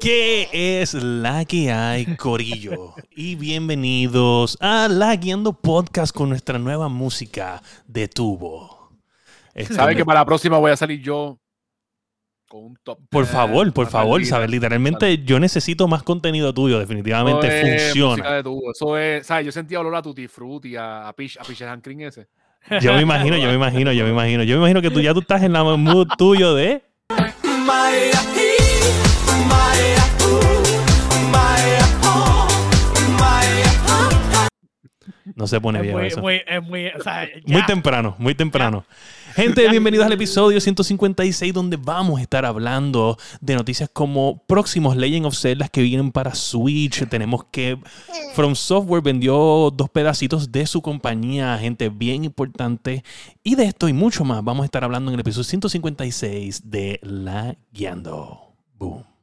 ¿Qué es la que hay, Corillo? Y bienvenidos a La Guiando Podcast con nuestra nueva música de tubo. Este, ¿Sabe que para la próxima voy a salir yo con un top? Por favor, por favor, ¿sabes? Literalmente yo necesito más contenido tuyo, definitivamente funciona. De tubo. Eso es, ¿sabes? Yo sentía olor a Tutti Frutti, a, a Peach, a Peach Cream ese. Yo me imagino, yo me imagino, yo me imagino. Yo me imagino que tú ya tú estás en la mood tuyo de... No se pone bien eso. Muy, muy, temprano, muy temprano. Gente, bienvenidos al episodio 156 donde vamos a estar hablando de noticias como próximos Legend of Zelda que vienen para Switch. Tenemos que From Software vendió dos pedacitos de su compañía, gente bien importante. Y de esto y mucho más vamos a estar hablando en el episodio 156 de La Guiando. Boom.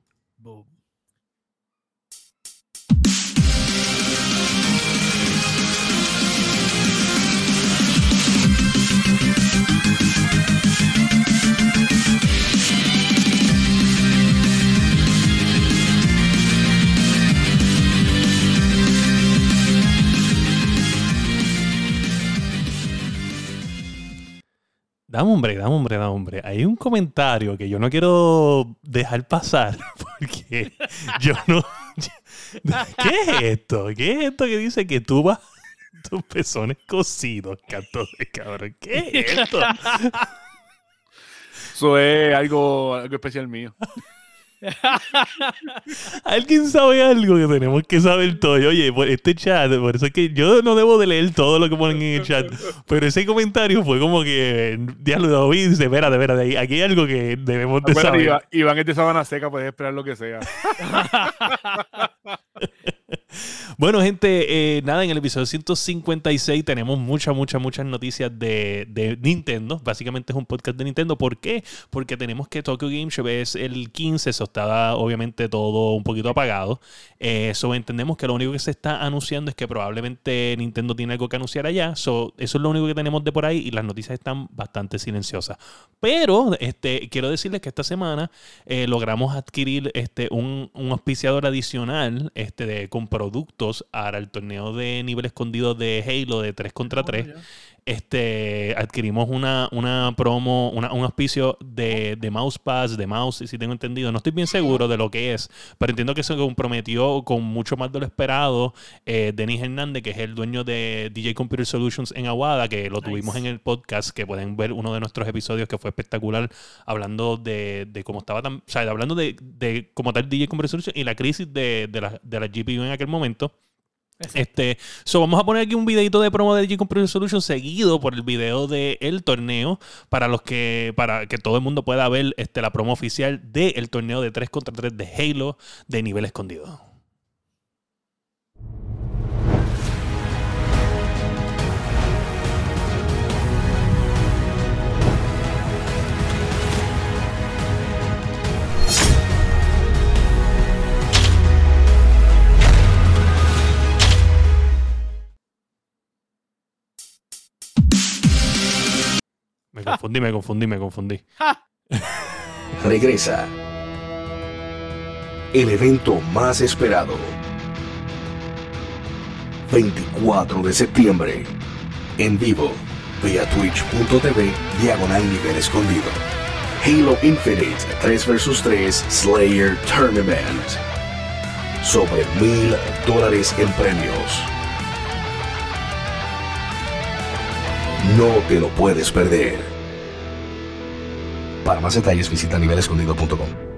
Dame hombre, dame hombre, dame hombre. Hay un comentario que yo no quiero dejar pasar porque yo no. ¿Qué es esto? ¿Qué es esto que dice que tú vas tus pezones cosidos, canto de cabrón? ¿Qué es esto? Eso es algo, algo especial mío. Alguien sabe algo que tenemos que saber todo. Oye, este chat, por eso es que yo no debo de leer todo lo que ponen en el chat, pero ese comentario fue como que diablo David dice, espera, de verdad, aquí hay algo que debemos de saber. Iván es de sabana seca, puedes esperar lo que sea. Bueno, gente, eh, nada, en el episodio 156 tenemos muchas, muchas, muchas noticias de, Nintendo. Básicamente es un podcast de Nintendo. ¿Por qué? Porque tenemos que Tokyo Game Show es el 15, eso estaba obviamente todo un poquito apagado. Eso eh, entendemos que lo único que se está anunciando es que probablemente Nintendo tiene algo que anunciar allá. eso es lo único que tenemos de por ahí y las noticias están bastante silenciosas. Pero este, quiero decirles que esta semana eh, logramos adquirir este, un, un auspiciador adicional este, de, con productos para el torneo de nivel escondido de Halo de 3 contra 3 este, adquirimos una, una promo, un auspicio de, de Mousepass, de Mouse, si tengo entendido. No estoy bien seguro de lo que es, pero entiendo que se comprometió con mucho más de lo esperado. Eh, Denis Hernández, que es el dueño de DJ Computer Solutions en Aguada, que lo tuvimos en el podcast, que pueden ver uno de nuestros episodios que fue espectacular, hablando de, de cómo estaba tan, o sea, hablando de, de cómo tal DJ Computer Solutions y la crisis de, de, la, de la GPU en aquel momento. Este, so vamos a poner aquí un videito de promo de G Computer Solution seguido por el video del torneo para los que para que todo el mundo pueda ver este, la promo oficial del torneo de 3 contra 3 de Halo de nivel escondido. Me confundí, me confundí, me confundí. Regresa. El evento más esperado. 24 de septiembre. En vivo. Vía twitch.tv diagonal nivel escondido. Halo Infinite 3 vs 3 Slayer Tournament. Sobre mil dólares en premios No te lo puedes perder. Para más detalles visita nivelescondido.com.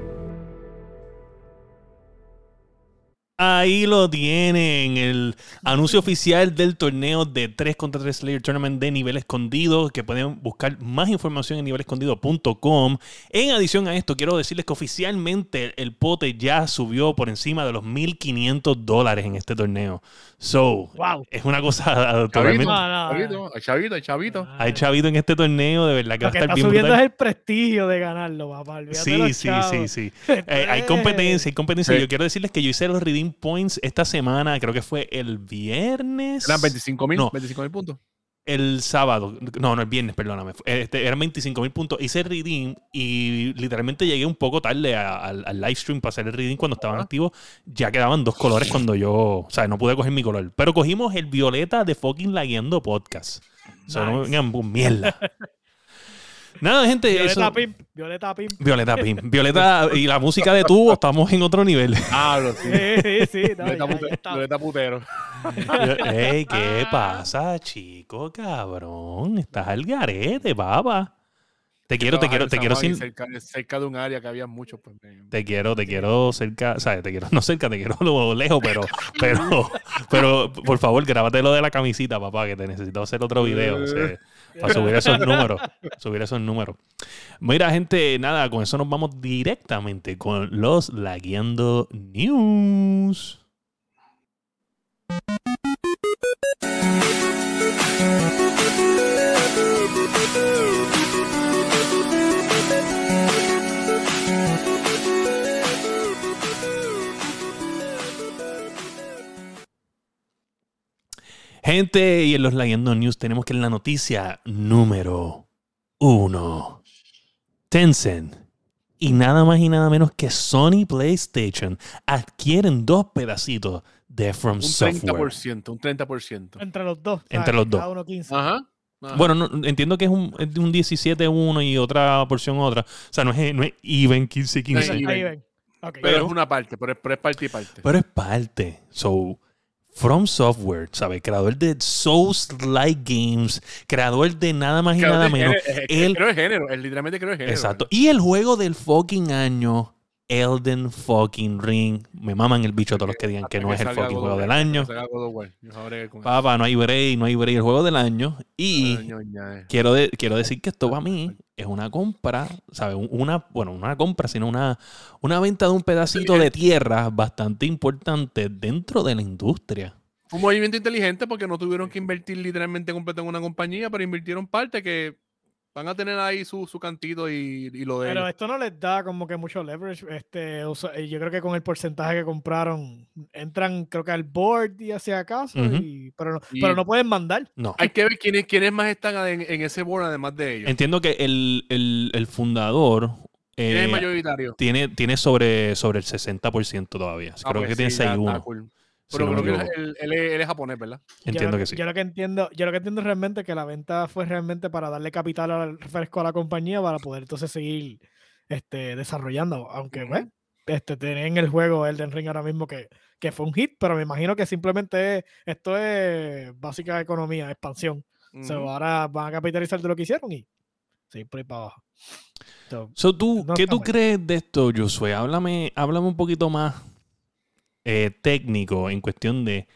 Ahí lo tienen, el anuncio oficial del torneo de 3 contra 3 Slayer Tournament de nivel escondido, que pueden buscar más información en nivelescondido.com. En adición a esto, quiero decirles que oficialmente el pote ya subió por encima de los 1.500 dólares en este torneo. So, es una cosa totalmente. Chavito, hay chavito, hay chavito. Hay chavito en este torneo, de verdad que va a estar está subiendo es el prestigio de ganarlo, papá. sí, sí, sí, sí, eh, hay competencia, hay competencia. Yo quiero decirles que yo hice los redeem points esta semana, creo que fue el viernes. Eran 25 mil, 25 mil puntos. el sábado, no, no, el viernes, perdóname. Este, eran 25 mil puntos. Hice el redeem y literalmente llegué un poco tarde a- al, al live stream para hacer el redeem cuando estaban Ajá. activos. Ya quedaban dos colores cuando yo, o sea, no pude coger mi color. Pero cogimos el violeta de fucking Lagueando Podcast. O sea, no Nice. mierda. Nada, gente. Violeta eso- Pimp. Violeta Pimp. Violeta Pim. Violeta y la música de tubo, estamos en otro nivel. Ah, lo sí. Sí, sí, sí. no, Violeta ya- pute-. Violeta putero. Ey, ¿qué pasa, chico, cabrón? Estás al garete, papa. Te quiero, te quiero, te quiero sin, Cerca, cerca de un área que había mucho. Pues, me- te quiero, te quiero cerca, ¿sabes? Te quiero, no cerca, te quiero lo lejos, pero, pero, pero, por favor, grábate lo de la camisita, papá, que te necesito hacer otro video, o sea, para subir esos números, subir esos números. Mira, gente, nada, con eso nos vamos directamente con los Lagueando News. Gente, y en los Lagueando News tenemos que en la noticia número uno, Tencent y nada más y nada menos que Sony PlayStation adquieren dos pedacitos de From Un Software. 30%, un 30%. Entre los dos. Entre los dos. Cada uno 15. Ajá. ajá. Bueno, no- entiendo que es un, es un 17 uno y otra porción otra. O sea, no es, no es even 15 No es 15. even. Ahí ven. Ok. pero, es una parte, pero es, pero es parte y parte. Pero es parte. So, From Software, ¿sabes? Creador de Souls-like games, creador de nada más y nada menos. él- Creo el género, es literalmente creo el género. Exacto. Y el juego del fucking año, Elden fucking Ring. Me maman el bicho todos los que digan que no es el fucking juego del año. Papá, no hay break, no hay break el juego del año. Y ñoña, quiero, de- quiero decir que esto para mí es una compra, ¿sabes? Un- Una, bueno, no una compra, sino una, una venta de un pedacito de tierra bastante importante dentro de la industria. Un movimiento inteligente porque no tuvieron que invertir literalmente completo en una compañía, pero invirtieron parte que van a tener ahí su, su cantito y, y lo de Pero ellos. esto no les da como que mucho leverage. Este, yo creo que con el porcentaje que compraron, entran creo que al board y hacia acaso, y, pero, no, Y- pero no pueden mandar. No. Hay que ver quiénes, quiénes más están en, en ese board además de ellos. Entiendo que el, el- el fundador ¿Quién es el eh, mayoritario? tiene, tiene sobre, sobre el 60% todavía. Ah, Creo pues que tiene sí, ya está 6-1. Si Pero no creo que él, él es, él es japonés, ¿verdad? Entiendo yo, que sí. Yo lo que entiendo, yo lo que entiendo es realmente que la venta fue realmente para darle capital al refresco a la compañía para poder entonces seguir este, desarrollando. Aunque, bueno, este, tienen el juego Elden Ring ahora mismo que, que fue un hit, pero me imagino que simplemente es, esto es básica economía, expansión. So, Ujú. ahora van a capitalizar de lo que hicieron y seguir por ahí para abajo. So, So, ¿tú, No ¿Qué tú mal. crees de esto, Josué? Háblame, háblame un poquito más eh, técnico en cuestión de,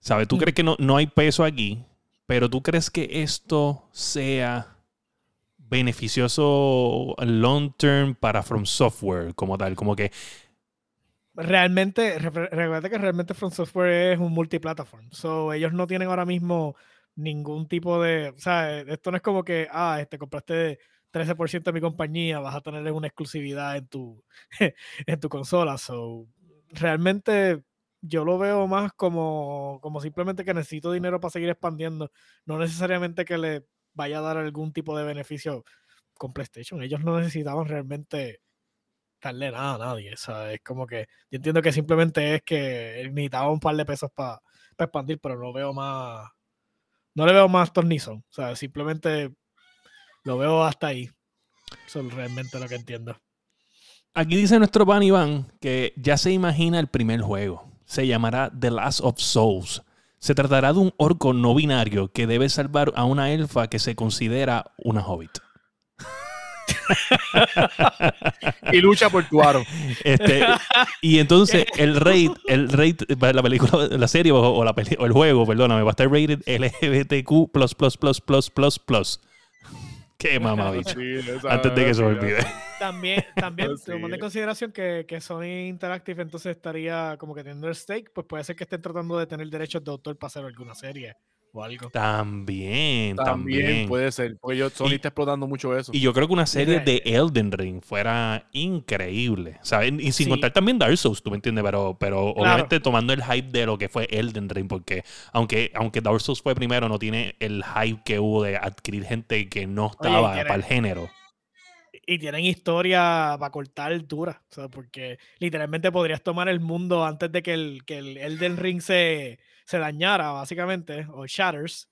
¿sabes? ¿Tú Mm. crees que no, no hay peso aquí? Pero ¿tú crees que esto sea beneficioso long term para From Software como tal? Como que, realmente, re- recuerda que realmente From Software es un multiplataform. So, ellos no tienen ahora mismo ningún tipo de. O sea, esto no es como que, ah, este, compraste 13% de mi compañía, vas a tener una exclusividad en tu, en tu consola. So, realmente yo lo veo más como, como simplemente que necesito dinero para seguir expandiendo. No necesariamente que le vaya a dar algún tipo de beneficio con PlayStation. Ellos no necesitaban realmente darle nada a nadie. O sea, es como que yo entiendo que simplemente es que necesitaba un par de pesos para expandir, pero no veo más. No le veo más tornizón. O sea, simplemente lo veo hasta ahí. Eso es realmente lo que entiendo. Aquí dice nuestro pan Iván que ya se imagina el primer juego. Se llamará The Last of Souls. Se tratará de un orco no binario que debe salvar a una elfa que se considera una hobbit. Y lucha por tu aro. Este, y entonces el rate, el rate, la película, la serie o, o la peli- o el juego, perdóname, va a estar rated LGBTQ Qué mamá, bicho. Sí, Antes de que se me olvide. También, también Sí. tomando en consideración que, que Sony Interactive entonces estaría como que teniendo el stake, pues puede ser que estén tratando de tener derechos de autor para hacer alguna serie o algo. También, También, también. puede ser. Porque yo, Sony Y- está explotando mucho eso. Y yo creo que una serie de Elden Ring fuera increíble. ¿sabes? Y sin Sí. contar también Dark Souls, tú me entiendes, pero, pero obviamente tomando el hype de lo que fue Elden Ring, porque aunque, aunque Dark Souls fue primero, no tiene el hype que hubo de adquirir gente que no estaba tiene- para el género. Y tienen historia para cortar dura. O sea, porque literalmente podrías tomar el mundo antes de que el, que el Elden Ring se, se dañara, básicamente, o shatters.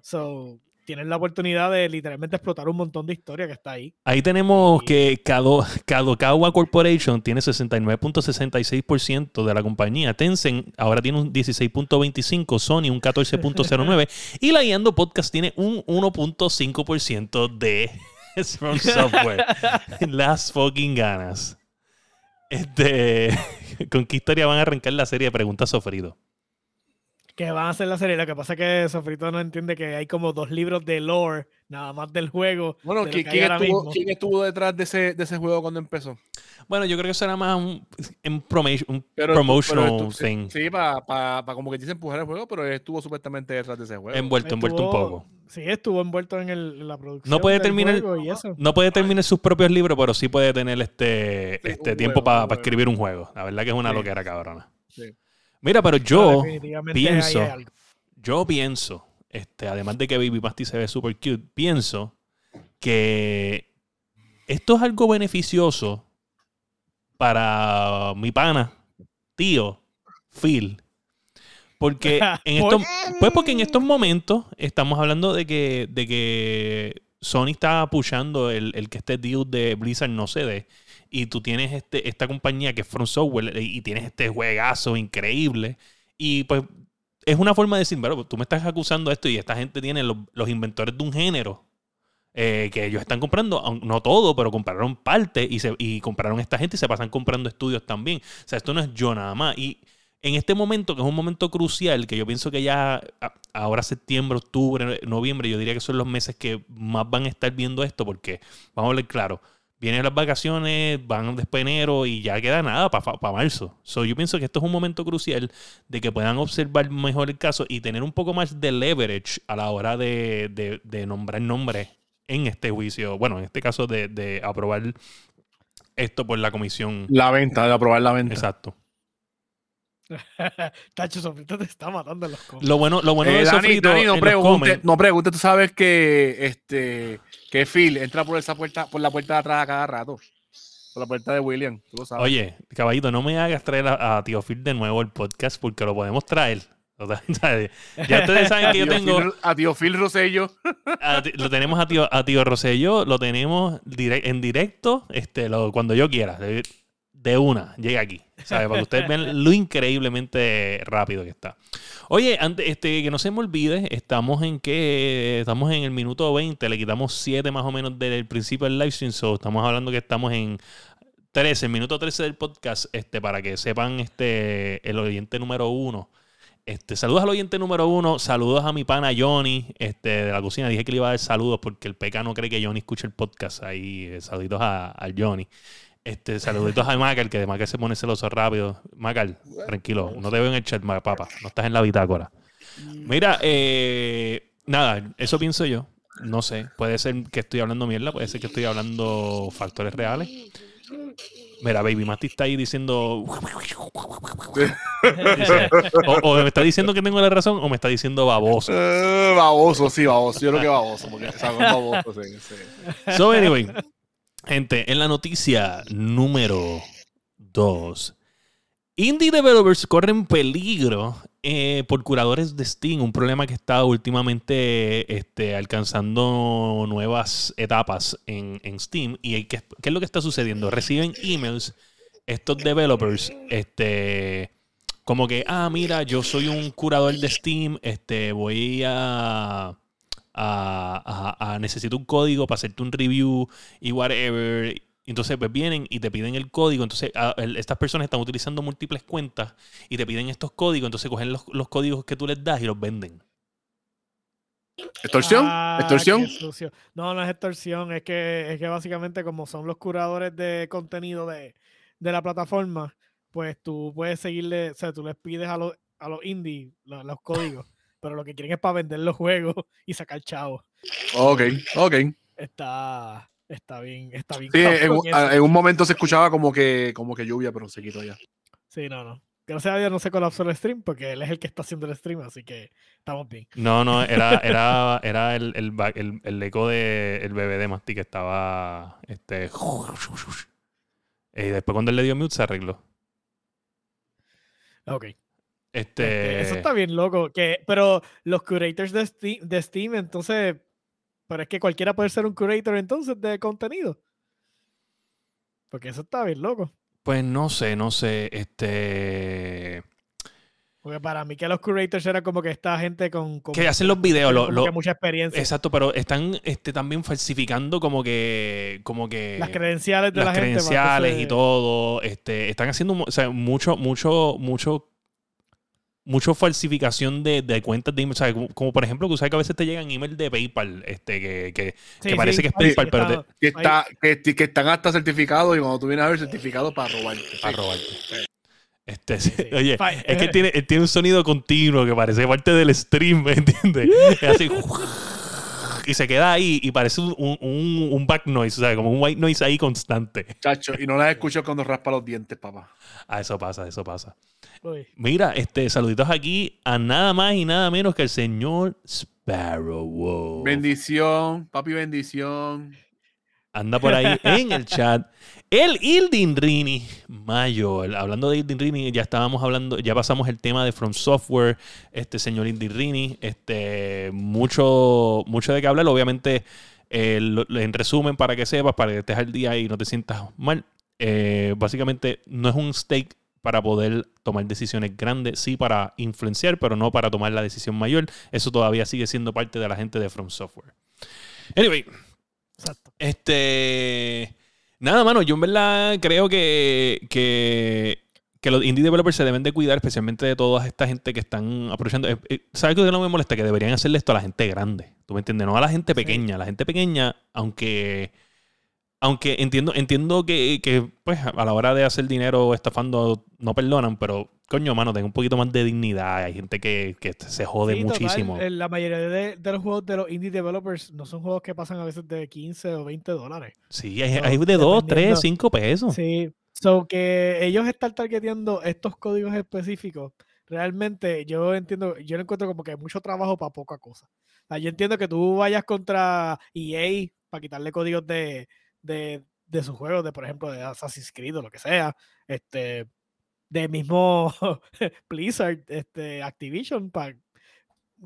So, tienes la oportunidad de literalmente explotar un montón de historia que está ahí. Ahí tenemos Y- que Kado- Kadokawa Corporation tiene 69.66% de la compañía. Tencent ahora tiene un 16.25%, Sony un 14.09% y la Guiando Podcast tiene un 1.5% de From Software. Las fucking ganas. Este, ¿Con qué historia van a arrancar la serie de preguntas sofrido? Que van a hacer la serie. Lo que pasa es que Sofrito no entiende que hay como dos libros de lore, nada más del juego. bueno, de ¿quién, estuvo, mismo. quién estuvo detrás de ese, de ese juego cuando empezó? Bueno, yo creo que eso era más un, un promo- un Pero, promotional pero estu- thing. Sí, para como que dice empujar el juego, pero estuvo supuestamente detrás de ese juego. Envuelto, envuelto un poco. Sí, estuvo envuelto en, el- en la producción. puede del terminar- juego y eso. No puede terminar sus propios libros, pero sí puede tener este, Sí, este tiempo para juego. escribir un juego. La verdad que es una Sí. loquera cabrona. Sí. Mira, pero yo, pienso- yo pienso, este, además de que Baby Pasty se ve super cute, pienso que esto es algo beneficioso para mi pana, tío, Phil. Porque en estos, pues porque en estos momentos estamos hablando de que, de que Sony está apoyando el, el que este deal de Blizzard no se dé. Y tú tienes este, esta compañía que es From Software y tienes este juegazo increíble. Y pues es una forma de decir, pero tú me estás acusando esto y esta gente tiene los, inventores de un género eh, que ellos están comprando, no todo, pero compraron parte y, se, y compraron esta gente y se pasan comprando estudios también. O sea, esto no es yo nada más. Y en este momento, que es un momento crucial, que yo pienso que ya ahora septiembre, octubre, noviembre, yo diría que son los meses que más van a estar viendo esto, porque vamos a hablar claro. Vienen las vacaciones, van después de enero y ya queda nada para marzo. So, yo pienso que esto es un momento crucial de que puedan observar mejor el caso y tener un poco más de leverage a la hora de, de- de nombrar nombres en este juicio. Bueno, en este caso de, de aprobar esto por la comisión. La venta, de aprobar la venta. Exacto. Tacho, Sofrito te está matando en los cómics. Lo bueno, lo bueno Eh, de Dani, Sofrito Dani, no en los pregunte, no pregunte, tú sabes que este que Phil entra por esa puerta, por la puerta de atrás a cada rato. Por la puerta de William, tú lo sabes. Oye, caballito, no me hagas traer a, a Tío Phil de nuevo el podcast porque lo podemos traer. O sea, ¿sabes? Ya ustedes saben que yo tengo. Phil, a tío Phil Rosello. lo tenemos a tío, a tío Rosello, lo tenemos direc- en directo este, lo- cuando yo quiera. De, una, llega aquí. ¿sabes? Para que ustedes vean lo increíblemente rápido que está. Oye, antes, este, que no se me olvide, estamos en que estamos en el minuto 20, le quitamos 7 más o menos del principio del live stream, so estamos hablando que estamos en 13, el minuto 13 del podcast, este, para que sepan este, el oyente número uno. Este, saludos al oyente número uno, saludos a mi pana Johnny este, de la cocina. Dije que le iba a dar saludos porque el PK no cree que Johnny escuche el podcast. Ahí, eh, saluditos a, a Johnny. Este, saluditos a Macal, que de Macal se pone celoso rápido. Macal, tranquilo, no te veo en el chat, papá. No estás en la bitácora. Mira, eh, nada, eso pienso yo. No sé, puede ser que estoy hablando mierda, puede ser que estoy hablando factores reales. Mira, Baby Mati está ahí diciendo. Dice, o, o me está diciendo que tengo la razón o me está diciendo baboso. Eh, baboso, sí, baboso. Yo creo que baboso, porque o sea, baboso, sí, sí. So, anyway, gente, en la noticia número 2, indie developers corren peligro eh, por curadores de Steam, un problema que está últimamente este, alcanzando nuevas etapas en, Steam. ¿Y qué es lo que está sucediendo? Reciben emails estos developers, este, como que, ah, mira, yo soy un curador de Steam, este, voy a, a, a- a- necesito un código para hacerte un review y whatever. Entonces, pues vienen y te piden el código. Entonces, a- el- estas personas están utilizando múltiples cuentas y te piden estos códigos. Entonces, cogen los, los códigos que tú les das y los venden. ¿Extorsión? Ah, ¿Extorsión? No, no es extorsión, es que, es que básicamente como son los curadores de contenido de, de la plataforma, pues tú puedes seguirle, o sea, tú les pides a los, a los indie lo- los, códigos pero lo que quieren es para vender los juegos y sacar chavos. Ok, ok. Está, está bien, está bien. Sí, en, un- eso. en un momento se escuchaba como que, como que lluvia, pero se quitó ya. Sí, no, no. Gracias a Dios no se colapsó el stream porque él es el que está haciendo el stream, así que estamos bien. No, no, era, era, era el, el, el- el eco del el bebé de Masti que estaba. Este. Y después cuando él le dio mute se arregló. Ok. Este. Este, eso está bien loco. Que, pero los curators de Steam, de Steam, entonces. Pero es que cualquiera puede ser un curator entonces de contenido. Porque eso está bien loco. Pues no sé, no sé. Este. Porque para mí que los curators era como que esta gente con. con Que hacen los videos. lo- lo- que mucha experiencia. exacto, pero están este, también falsificando como que. Como que. las credenciales de las la gente. para credenciales y todo. Este, están haciendo mu- o sea, mucho, mucho, mucho, mucho falsificación de, de cuentas de email. O sea, como, como por ejemplo, que sabes que a veces te llegan emails de PayPal, este, que, que, Sí, que parece sí, que es sí, PayPal, pero está- te- Que, está, que, que están hasta certificados y cuando tú vienes a ver certificados para robar. para robarte. Este, sí, sí. Oye, es que tiene, él tiene un sonido continuo que parece parte del stream, ¿me entiendes? Es así. Y se queda ahí y parece un, un, un- un back noise, o sea, como un white noise ahí constante. Chacho, y no las escucho cuando raspa los dientes, papá. Ah, eso pasa, eso pasa. Mira, este, saluditos aquí a nada más y nada menos que el señor Sparrow. Wow. Bendición, papi, bendición. Anda por ahí en el chat. El Ildin Rini Mayor. Hablando de Ildin Rini, ya estábamos hablando, ya pasamos el tema de From Software. Este señor Ildin Rini, este, mucho, mucho de qué hablar. Obviamente, eh, lo- en resumen, para que sepas, para que estés al día y no te sientas mal. eh, básicamente, no es un stake para poder tomar decisiones grandes, sí para influenciar, pero no para tomar la decisión mayor. Eso todavía sigue siendo parte de la gente de From Software. Anyway, Exacto. este. Nada, mano, yo en verdad creo que, que, que los indie developers se deben de cuidar, especialmente de toda esta gente que están aprovechando. Eh, eh, ¿Sabes qué no me molesta? Que deberían hacerle esto a la gente grande. ¿Tú me entiendes? No a la gente pequeña. La gente pequeña, aunque. Aunque entiendo, entiendo que, que, pues, a la hora de hacer dinero estafando no perdonan, pero coño, mano, ten un poquito más de dignidad. Hay gente que, que se jode Sí, muchísimo. eh, la mayoría de, de los juegos de los indie developers no son juegos que pasan a veces de 15 o 20 dólares. Sí, hay, So, hay de 2, 3, dependiendo- 5 pesos. Sí. So que ellos están targeteando estos códigos específicos. Realmente yo entiendo, yo lo encuentro como que mucho trabajo para poca cosa. O sea, yo entiendo que tú vayas contra EA para quitarle códigos de, de, de sus juegos, de por ejemplo de Assassin's Creed o lo que sea, este, de mismo Blizzard, este, Activision, para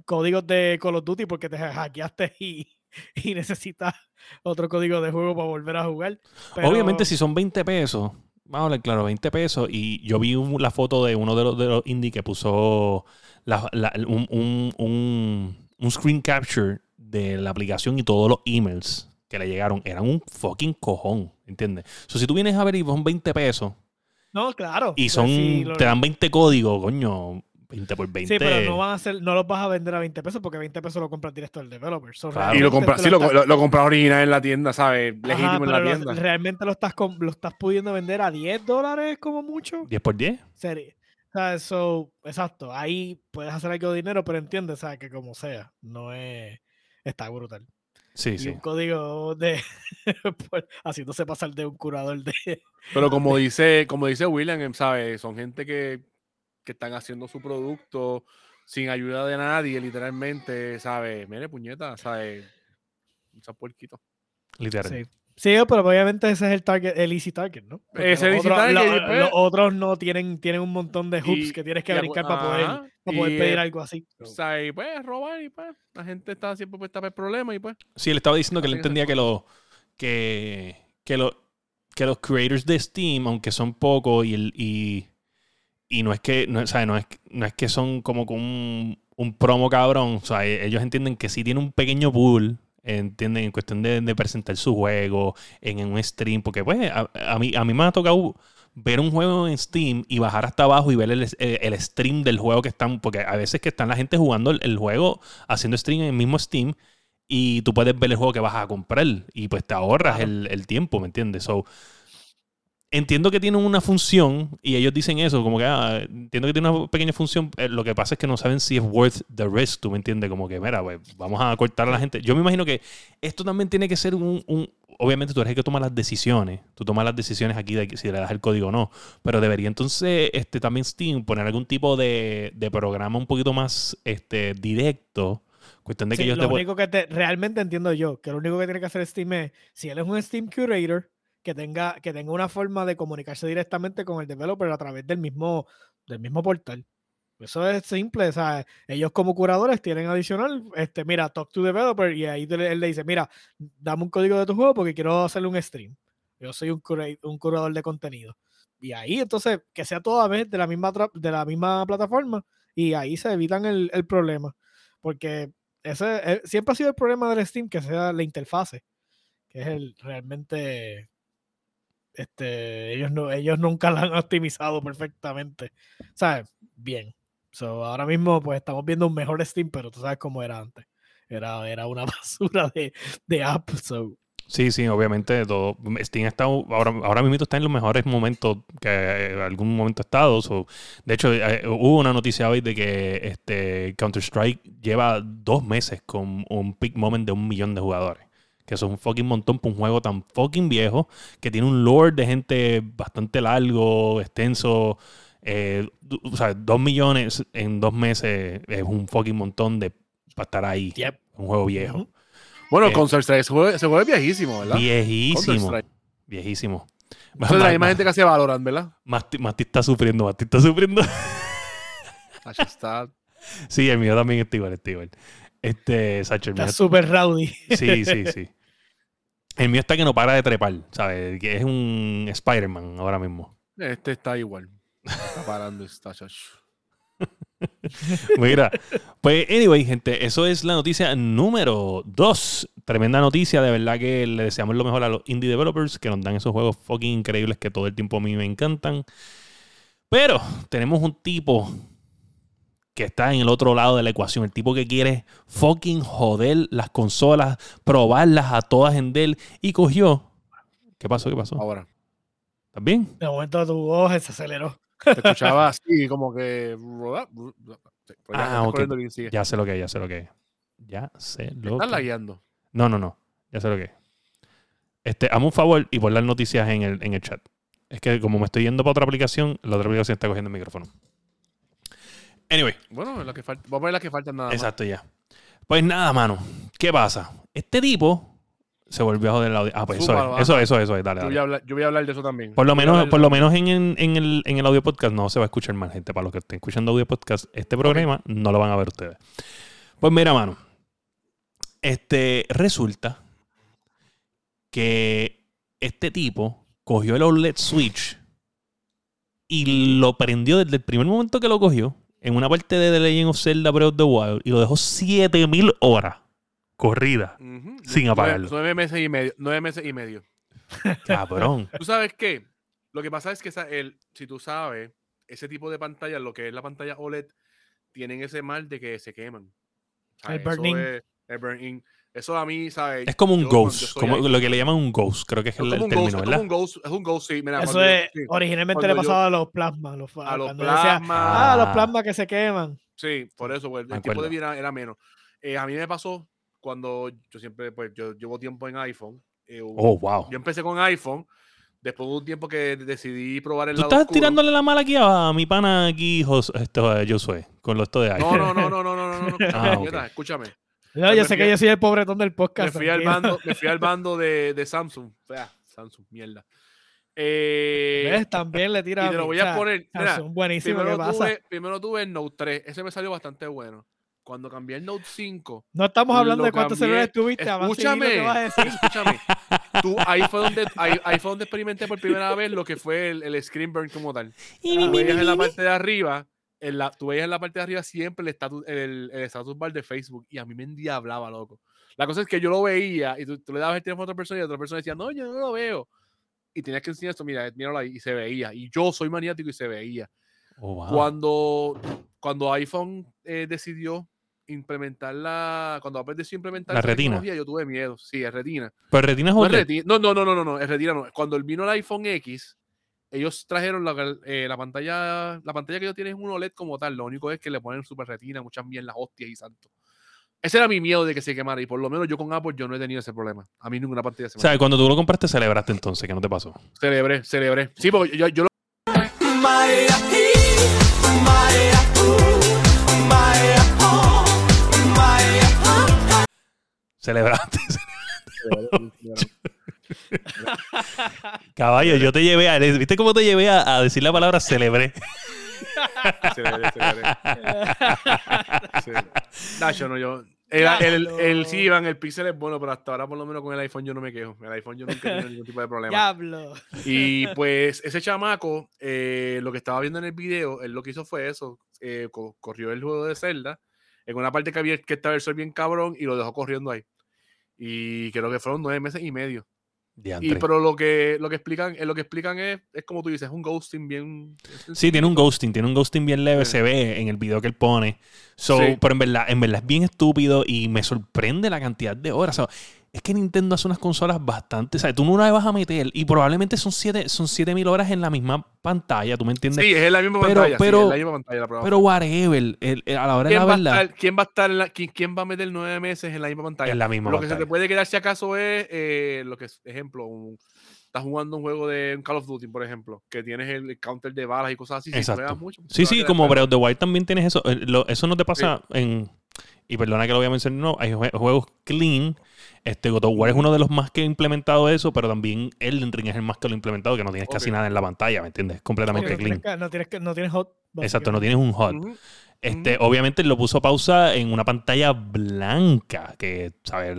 códigos de Call of Duty porque te hackeaste y, y necesitas otro código de juego para volver a jugar. Obviamente, si son 20 pesos, vamos a hablar claro, 20 pesos. Y yo vi un- la foto de uno de los, de los indie que puso la- la- un, un- un- un screen capture de la aplicación y todos los emails que le llegaron. Eran un fucking cojón, ¿entiendes? So, si tú vienes a ver y son 20 pesos No, claro. y pues son sí, lo- te dan 20 códigos, coño, 20 por 20. Sí, pero no van a hacer, no los vas a vender a 20 pesos porque 20 pesos lo compras directo del developer. So, Claro. Y lo compras, sí, lo, lo, lo compras original en la tienda, ¿sabes? Ajá, Legítimo en pero la lo- tienda. realmente lo estás, lo estás pudiendo vender a 10 dólares como mucho. 10 por 10. Serie. ¿Sabes? So, exacto. Ahí puedes hacer algo de dinero, pero entiendes, ¿sabes? Que como sea, no es. Está brutal. Sí, y sí. un código de. por- haciéndose pasar de un curador de. Pero como dice, como dice William, ¿sabes? Son gente que, que están haciendo su producto sin ayuda de nadie, literalmente, ¿sabes? Mire, puñeta, ¿sabes? Mucha puerquito. Literal. Sí. Sí, pero obviamente ese es el target, el easy target, ¿no? Ese los easy otros- target, lo- y después- los otros no tienen, tienen un montón de hoops Y- que tienes que brincar para poder, para poder y, pedir algo así. So, ¿sabes? Y pues robar y pues la gente está siempre puesta para el problema y pues. Sí, él estaba diciendo que esas entendía que, lo, que, que, lo, que los creators de Steam, aunque son pocos y, el, y, y no es que no, o sea, no, es, no es que son como que un, un promo cabrón, o sea, e- ellos entienden que sí tiene un pequeño pool, entienden en cuestión de, de presentar su juego en, en un stream, porque pues a, a mí, a mí me ha tocado ver un juego en Steam y bajar hasta abajo y ver el, el- stream del juego que están, porque a veces que están la gente jugando el, el juego, haciendo stream en el mismo Steam y tú puedes ver el juego que vas a comprar y pues te ahorras el, el tiempo, ¿me entiendes? So, entiendo que tienen una función y ellos dicen eso, como que ah, entiendo que tiene una pequeña función. eh, lo que pasa es que no saben si es worth the risk, tú me entiendes, como que, mira, pues, vamos a cortar a la gente. Yo me imagino que esto también tiene que ser un, un- obviamente tú eres el que toma las decisiones, tú tomas las decisiones aquí de si le das el código o no, pero debería entonces este, también Steam poner algún tipo de, de programa un poquito más este, directo, cuestión de que Sí, ellos lo te único que te, realmente entiendo yo, que lo único que tiene que hacer Steam es, si él es un Steam Curator, que tenga, que tenga una forma de comunicarse directamente con el developer a través del mismo, del mismo portal. Eso es simple, sea, ellos como curadores tienen adicional, este, mira, talk to developer y ahí él le dice, mira, dame un código de tu juego porque quiero hacerle un stream. Yo soy un, cura- un curador de contenido. Y ahí entonces, que sea toda vez de la misma, de la misma plataforma y ahí se evitan el, el problema. Porque ese eh, siempre ha sido el problema del Steam, que sea la interfase, que es el realmente este ellos no ellos nunca la han optimizado perfectamente. ¿Sabes? Bien. So, ahora mismo pues estamos viendo un mejor Steam, pero tú sabes cómo era antes. Era, era una basura de, de app. So, Sí, sí, obviamente todo. Steam está ahora, ahora mismo está en los mejores momentos que eh, algún momento ha estado. so, de hecho, eh, hubo una noticia hoy de que este Counter-Strike lleva dos meses con un peak moment de un millón de jugadores. Que es un fucking montón para un juego tan fucking viejo, que tiene un lore de gente bastante largo, extenso. eh, o sea, dos millones en dos meses es un fucking montón de para estar ahí. Yep. Un juego viejo. Bueno, Eh, Counter Strike, ese juego, ese juego es viejísimo, ¿verdad? Viejísimo. Viejísimo. Eso es la misma gente que hace Valorant, ¿verdad? Mati, Mati está sufriendo, Mati está sufriendo. Está... sí, el mío también está igual, está igual. Este, Sacho, el mío. está súper rowdy. Sí, sí, sí. El mío está que no para de trepar, ¿sabes? Que es un Spider-Man ahora mismo. Este está igual. Está parando, está chacho. Mira, pues, anyway, gente, eso es la noticia número 2. Tremenda noticia, de verdad que le deseamos lo mejor a los indie developers que nos dan esos juegos fucking increíbles que todo el tiempo a mí me encantan. Pero tenemos un tipo que está en el otro lado de la ecuación, el tipo que quiere fucking joder las consolas, probarlas a todas en Dell y cogió. ¿Qué pasó? ¿Qué pasó? Ahora, ¿Estás bien? De momento tu voz se aceleró. te escuchaba así, como que... Ah, estás ok. corriendo bien, sigue. Ya sé lo que es, ya sé lo que es. Ya sé lo estás que lagueando. No, no, no. Ya sé lo que es. Este, hazme un favor y pon las noticias en el, en el chat. Es que como me estoy yendo para otra aplicación, la otra aplicación está cogiendo el micrófono. Anyway, Bueno, la que falta. Vamos a ver la que falta nada más. exacto ya. Pues nada, mano. ¿Qué pasa? Este tipo se volvió a joder el audio. Ah, pues eso es, eso, es, eso, es, eso es. Dale, Yo voy, a hablar, yo voy a hablar de eso también. Por lo Yo menos, por lo eso menos en, en- en el, en el audio podcast no se va a escuchar mal, gente. Para los que estén escuchando audio podcast, este programa no lo van a ver ustedes. Pues mira, mano. Este resulta que este tipo cogió el OLED Switch y lo prendió desde el primer momento que lo cogió en una parte de The Legend of Zelda Breath of the Wild y lo dejó 7000 horas corrida. Sin apagarlo. Nueve meses y medio. Nueve meses y medio. Cabrón. ¿Tú sabes qué? Lo que pasa es que esa- el, si tú sabes, ese tipo de pantallas, lo que es la pantalla OLED, tienen ese mal de que se queman. O sea, El eso burn-in. es- el burn-in. Eso a mí, ¿sabes? Es como un Yo, ghost, como ahí- lo que le llaman un ghost, creo que es es el, como el un término, ghost, es ¿verdad? como un ghost, es un ghost, sí. Mira, Eso cuando yo- es, sí, originalmente le pasaba a los plasmas. Los, a los plasmas. ah, los plasmas que se queman. Sí, por eso, pues, Me el tiempo de vida era, menos. Eh, a mí me pasó cuando yo siempre, pues, yo llevo tiempo en iPhone. eh, Oh, wow. Yo empecé con iPhone, después de un tiempo que decidí probar el ¿Tú lado estás oscuro. tirándole la mala aquí a mi pana aquí, eh, Josué, con lo esto de No, iPhone? no, no, no, no, no, no, no. Ah, puñeta, ok. Escúchame. No, me yo sé que yo soy el pobretón del Me podcast. fui al bando, me fui al bando de, de Samsung. Ah, Samsung, mierda. Eh, ¿Ves? También le tira y te lo voy a poner. Mira, buenísimo, ¿qué primero, pasa? tuve, primero tuve el Note 3. Ese me salió bastante bueno. Cuando cambié el Note 5, No estamos hablando lo de cuántos cambié. celulares tuviste. lo Escúchame, vas a decir. escúchame. Tú, ahí, fue donde, ahí, ahí fue donde experimenté por primera vez lo que fue el, el screen burn como tal. Tú veías en la parte de arriba, en la, tú veías en la parte de arriba siempre el status, el, el status bar de Facebook y a mí me endiablaba, loco. La cosa es que yo lo veía y tú, tú le dabas el teléfono a otra persona y otra persona decía, no, yo no lo veo. Y tenías que enseñar esto, mira, míralo ahí, y se veía. Y yo soy maniático y se veía. Oh, wow. Cuando, cuando iPhone eh, decidió implementar la, cuando Apple decidió implementar La retina. tecnología, yo tuve miedo. Sí, es retina. Pero retina es No, es no, no, no, no, no, es retina no. Cuando vino el iPhone X, ellos trajeron la, eh, la pantalla, la pantalla que ellos tienen es un OLED como tal, lo único es que le ponen super retina, muchas bien las hostias y santo. Ese era mi miedo de que se quemara y por lo menos yo con Apple yo no he tenido ese problema. A mí ninguna pantalla se O me sea, cuando tú lo compraste, celebraste entonces, que no te pasó. Celebré, celebré. Sí, porque yo, yo lo Celebraste. celebré. Caballo, yo te llevé a. ¿Viste cómo te llevé a, a decir la palabra celebré? celebré, celebré. Sí. Nacho, no, yo. El, el, el, sí, Iván, el Pixel es bueno, pero hasta ahora por lo menos con el iPhone yo no me quejo. El iPhone yo nunca he tenido ningún tipo de problema. Diablo. Y pues ese chamaco, eh, lo que estaba viendo en el video, él lo que hizo fue eso. eh, co- corrió el juego de Zelda en una parte que había que estaba el sol bien cabrón y lo dejó corriendo ahí. Y creo que fueron nueve meses y medio. Y, pero lo que, lo que explican, eh, lo que explican es, es como tú dices, es un ghosting bien. Sí, tiene un ghosting, tiene un ghosting bien leve, Sí. se ve en el video que él pone. So, Sí. Pero en verdad, en verdad es bien estúpido y me sorprende la cantidad de horas. Es que Nintendo hace unas consolas bastante. ¿sabes? Tú no la vas a meter y probablemente son 7 son siete mil horas en la misma pantalla, ¿tú me entiendes? Sí, es la misma Pero- pantalla. sí, pero- es la misma pantalla la prueba. Pero whatever, el- el- a la hora de ¿Quién la verdad, estar, ¿Quién va a estar en la, quién, quién va a meter nueve meses en la misma pantalla? en la misma lo que se te puede quedar si acaso es eh, lo que es, ejemplo, un- estás jugando un juego de un Call of Duty, por ejemplo, que tienes el counter de balas y cosas así. Si Exacto. juegas mucho, Sí, sí, como. Breath of the Wild también tienes eso. Eh, lo- eso no te pasa en. Y perdona que lo voy a mencionar, no. Hay jue- juegos clean. Este God of War es uno de los más que ha implementado eso, pero también Elden Ring es el más que lo ha implementado, que no tienes casi nada en la pantalla, ¿me entiendes? Es completamente no, tienes clean. que- no tienes que- no tienes hot. Exacto, no tienes un. Ujú. Este, obviamente lo puso pausa en una pantalla blanca, que, ¿sabes?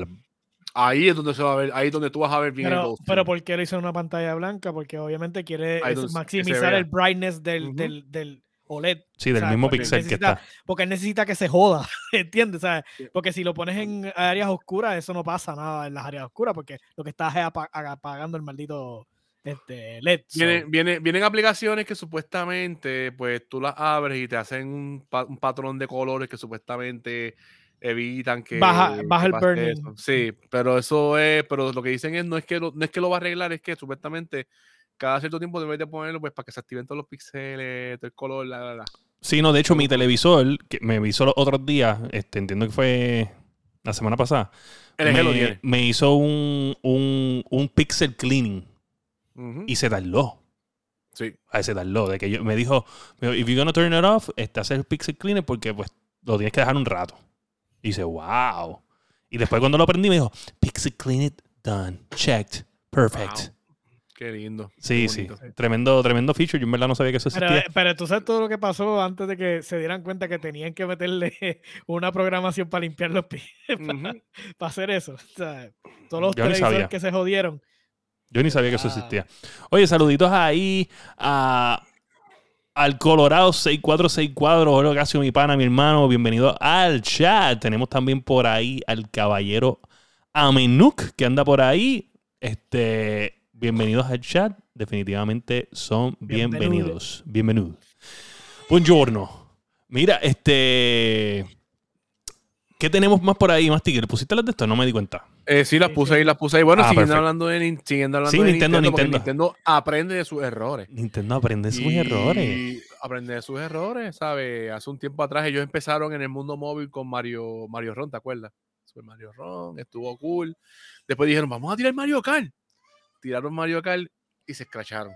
Ahí es donde se va a ver, ahí es donde tú vas a ver bien el Pero, ghosting. pero ¿por qué lo hizo en una pantalla blanca? Porque obviamente quiere maximizar el brightness del, del OLED. Sí, del O sea, mismo porque pixel que está. Porque él necesita que se joda, ¿entiendes? ¿Sabes? Porque si lo pones en áreas oscuras, eso no pasa nada en las áreas oscuras, porque lo que estás es apa- apagando el maldito este, LED. so- Viene- viene- vienen aplicaciones que supuestamente, pues tú las abres y te hacen un, pa- un patrón de colores que supuestamente evitan que Baja- que baja el burning. eso. Sí, pero eso es, pero lo que dicen es no es que lo, no es que lo va a arreglar, es que supuestamente cada cierto tiempo debes de ponerlo pues para que se activen todos los píxeles, todo el color, la, la, la. Sí, no, de hecho, mi televisor, que me avisó los otros días, este, entiendo que fue la semana pasada, me, me hizo un, un, un pixel cleaning Ujú, y se tardó. Sí. A ese tardó. De que yo, me dijo, if you're gonna turn it off, este, hacer el pixel cleaner porque pues lo tienes que dejar un rato. Y dice, wow. Y después cuando lo prendí me dijo, pixel clean it, done, checked, perfect. Wow. Qué lindo. Sí, qué sí. Tremendo, tremendo feature. Yo en verdad no sabía que eso existía. pero tú sabes todo lo que pasó antes de que se dieran cuenta que tenían que meterle una programación para limpiar los pies, para, hacer eso. O sea, todos los Yo televisores que se jodieron. Yo ni sabía que eso Ah. existía. Oye, saluditos ahí a, al Colorado 6464. Hola, Ocasio, mi pana, mi hermano. Bienvenido al chat. Tenemos también por ahí al caballero Amenuk, que anda por ahí. Este, bienvenidos al chat. Definitivamente son Bienvenido. bienvenidos. Bienvenidos. Buongiorno. Mira, este. ¿Qué tenemos más por ahí, Masti? ¿Le pusiste las de esto? No me di cuenta. Eh, sí, las puse ahí, las puse ahí. Bueno, Ah, siguiendo, hablando de, siguiendo hablando Sí, de Nintendo, Nintendo, porque Nintendo. Nintendo aprende de sus errores. Nintendo aprende sus Y errores. Aprende de sus errores, ¿sabes? Hace un tiempo atrás ellos empezaron en el mundo móvil con Mario, Mario Ron, ¿te acuerdas? Super Mario Ron, estuvo cool. Después dijeron, vamos a tirar Mario Kart. Tiraron Mario Kart y se escracharon.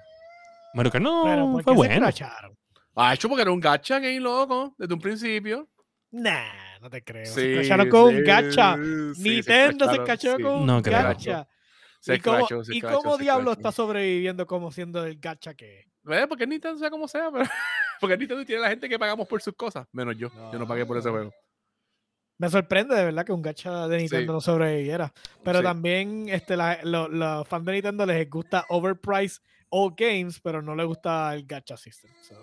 Bueno, que no, Pero ¿por fue qué se bueno. escracharon? Ah, hecho porque era un gacha game loco, desde un principio. Nah, no te creo. Sí, se escracharon con un gacha. sí, Nintendo se escrachó sí. con No un creo. gacha. Se ¿Y cómo, escrachó, se ¿y cómo se diablo escrachó. está sobreviviendo como siendo el gacha que es? Eh, Porque Nintendo sea como sea, pero porque Nintendo tiene la gente que pagamos por sus cosas, menos yo. Yo no pagué por ese No. juego. Me sorprende de verdad que un gacha de Nintendo Sí. no sobreviviera. Pero Sí. también este, la- lo- los fans de Nintendo les gusta overpriced old games, pero no les gusta el gacha system. so.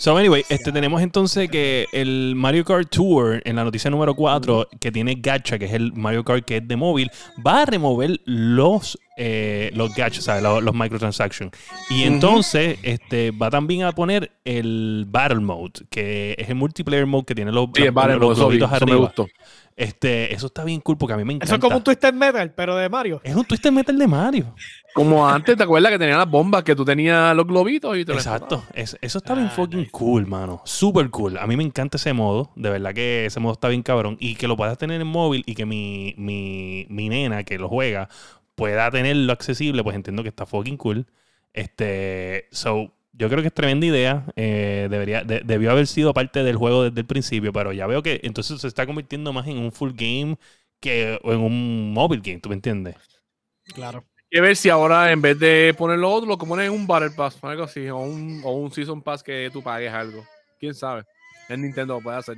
So, anyway, este, tenemos entonces que el Mario Kart Tour, en la noticia número 4, que tiene Gacha, que es el Mario Kart que es de móvil, va a remover los eh, los gachas, ¿sabes? Los, los microtransactions. Y entonces este, va también a poner el Battle Mode, que es el multiplayer mode que tiene los, Sí, los- los eso, vi, globitos eso me arriba. gustó. Este, eso está bien cool porque a mí me encanta. Eso es como un Twisted Metal, pero de Mario. Es un Twisted Metal de Mario. Como antes, ¿te acuerdas que tenían las bombas que tú tenías los globitos y te Exacto. Es- eso está bien Ah, fucking nice. cool, mano. Super cool. A mí me encanta ese modo. De verdad que ese modo está bien cabrón. Y que lo puedas tener en móvil y que mi, mi, mi nena que lo juega pueda tenerlo accesible, pues entiendo que está fucking cool. Este, so, yo creo que es tremenda idea. Eh, debería, de- debió haber sido parte del juego desde el principio, pero ya veo que entonces se está convirtiendo más en un full game que en un mobile game, ¿tú me entiendes? Claro. Hay que ver si ahora en vez de ponerlo otro, lo que ponen en un Battle Pass, algo así, o un, o un Season Pass que tú pagues algo. ¿Quién sabe? En Nintendo lo puede hacer.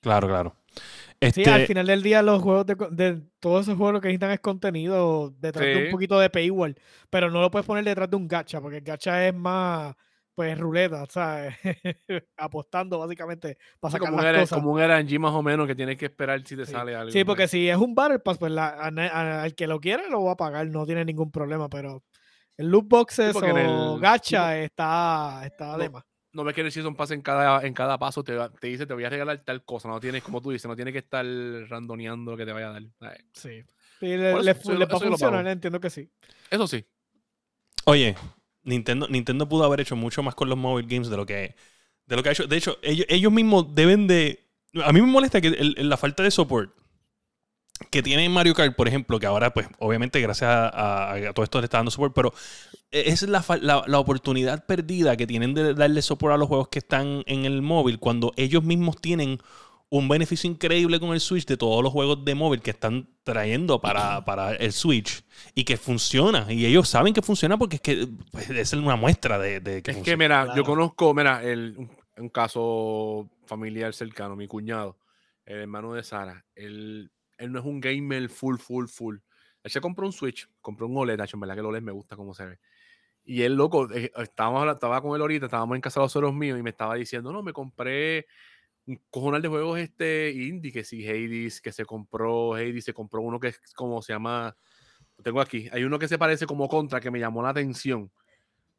Claro, claro. Sí, Este, al final del día los juegos de, de todos esos juegos lo que necesitan es contenido detrás de un poquito de paywall, pero no lo puedes poner detrás de un gacha, porque el gacha es más, pues, ruleta, ¿sabes? Apostando básicamente para Sí, sacar como, un las R- cosas. como un RNG más o menos que tienes que esperar si te Sí. sale algo. Sí, porque si es un Battle Pass, pues la, a na- a- al que lo quiera lo va a pagar, no tiene ningún problema, pero el loot boxes en o el- gacha está, está de No. más. No ves que el Season Pass en cada, en cada paso te, te dice te voy a regalar tal cosa. No tienes, como tú dices, no tienes que estar randoneando lo que te vaya a dar. Ay, Sí. Sí, le, eso- va a funcionar, entiendo que sí. Eso sí. Oye, Nintendo, Nintendo pudo haber hecho mucho más con los mobile games de lo que, de lo que ha hecho. De hecho, ellos, ellos mismos deben de. A mí me molesta que la falta de support que tiene Mario Kart, por ejemplo, que ahora, pues, obviamente, gracias a, a- todo esto le está dando support, pero es la, la- la oportunidad perdida que tienen de darle support a los juegos que están en el móvil cuando ellos mismos tienen un beneficio increíble con el Switch de todos los juegos de móvil que están trayendo para, para el Switch y que funciona. Y ellos saben que funciona porque es que pues, es una muestra de, de que Es que, funciona. mira, yo conozco, mira, el, un, un caso familiar cercano, mi cuñado, el hermano de Sara, él, él no es un gamer full, full, full. Él se compró un Switch, compró un OLED, en verdad que el OLED me gusta cómo se ve. Y él, loco, eh, estábamos, estaba con él ahorita, estábamos en casa de los ceros míos y me estaba diciendo, no, me compré un cojonal de juegos este indie, que sí, Hades, que se compró, Hades, se compró uno que es como se llama, lo tengo aquí, hay uno que se parece como Contra, que me llamó la atención.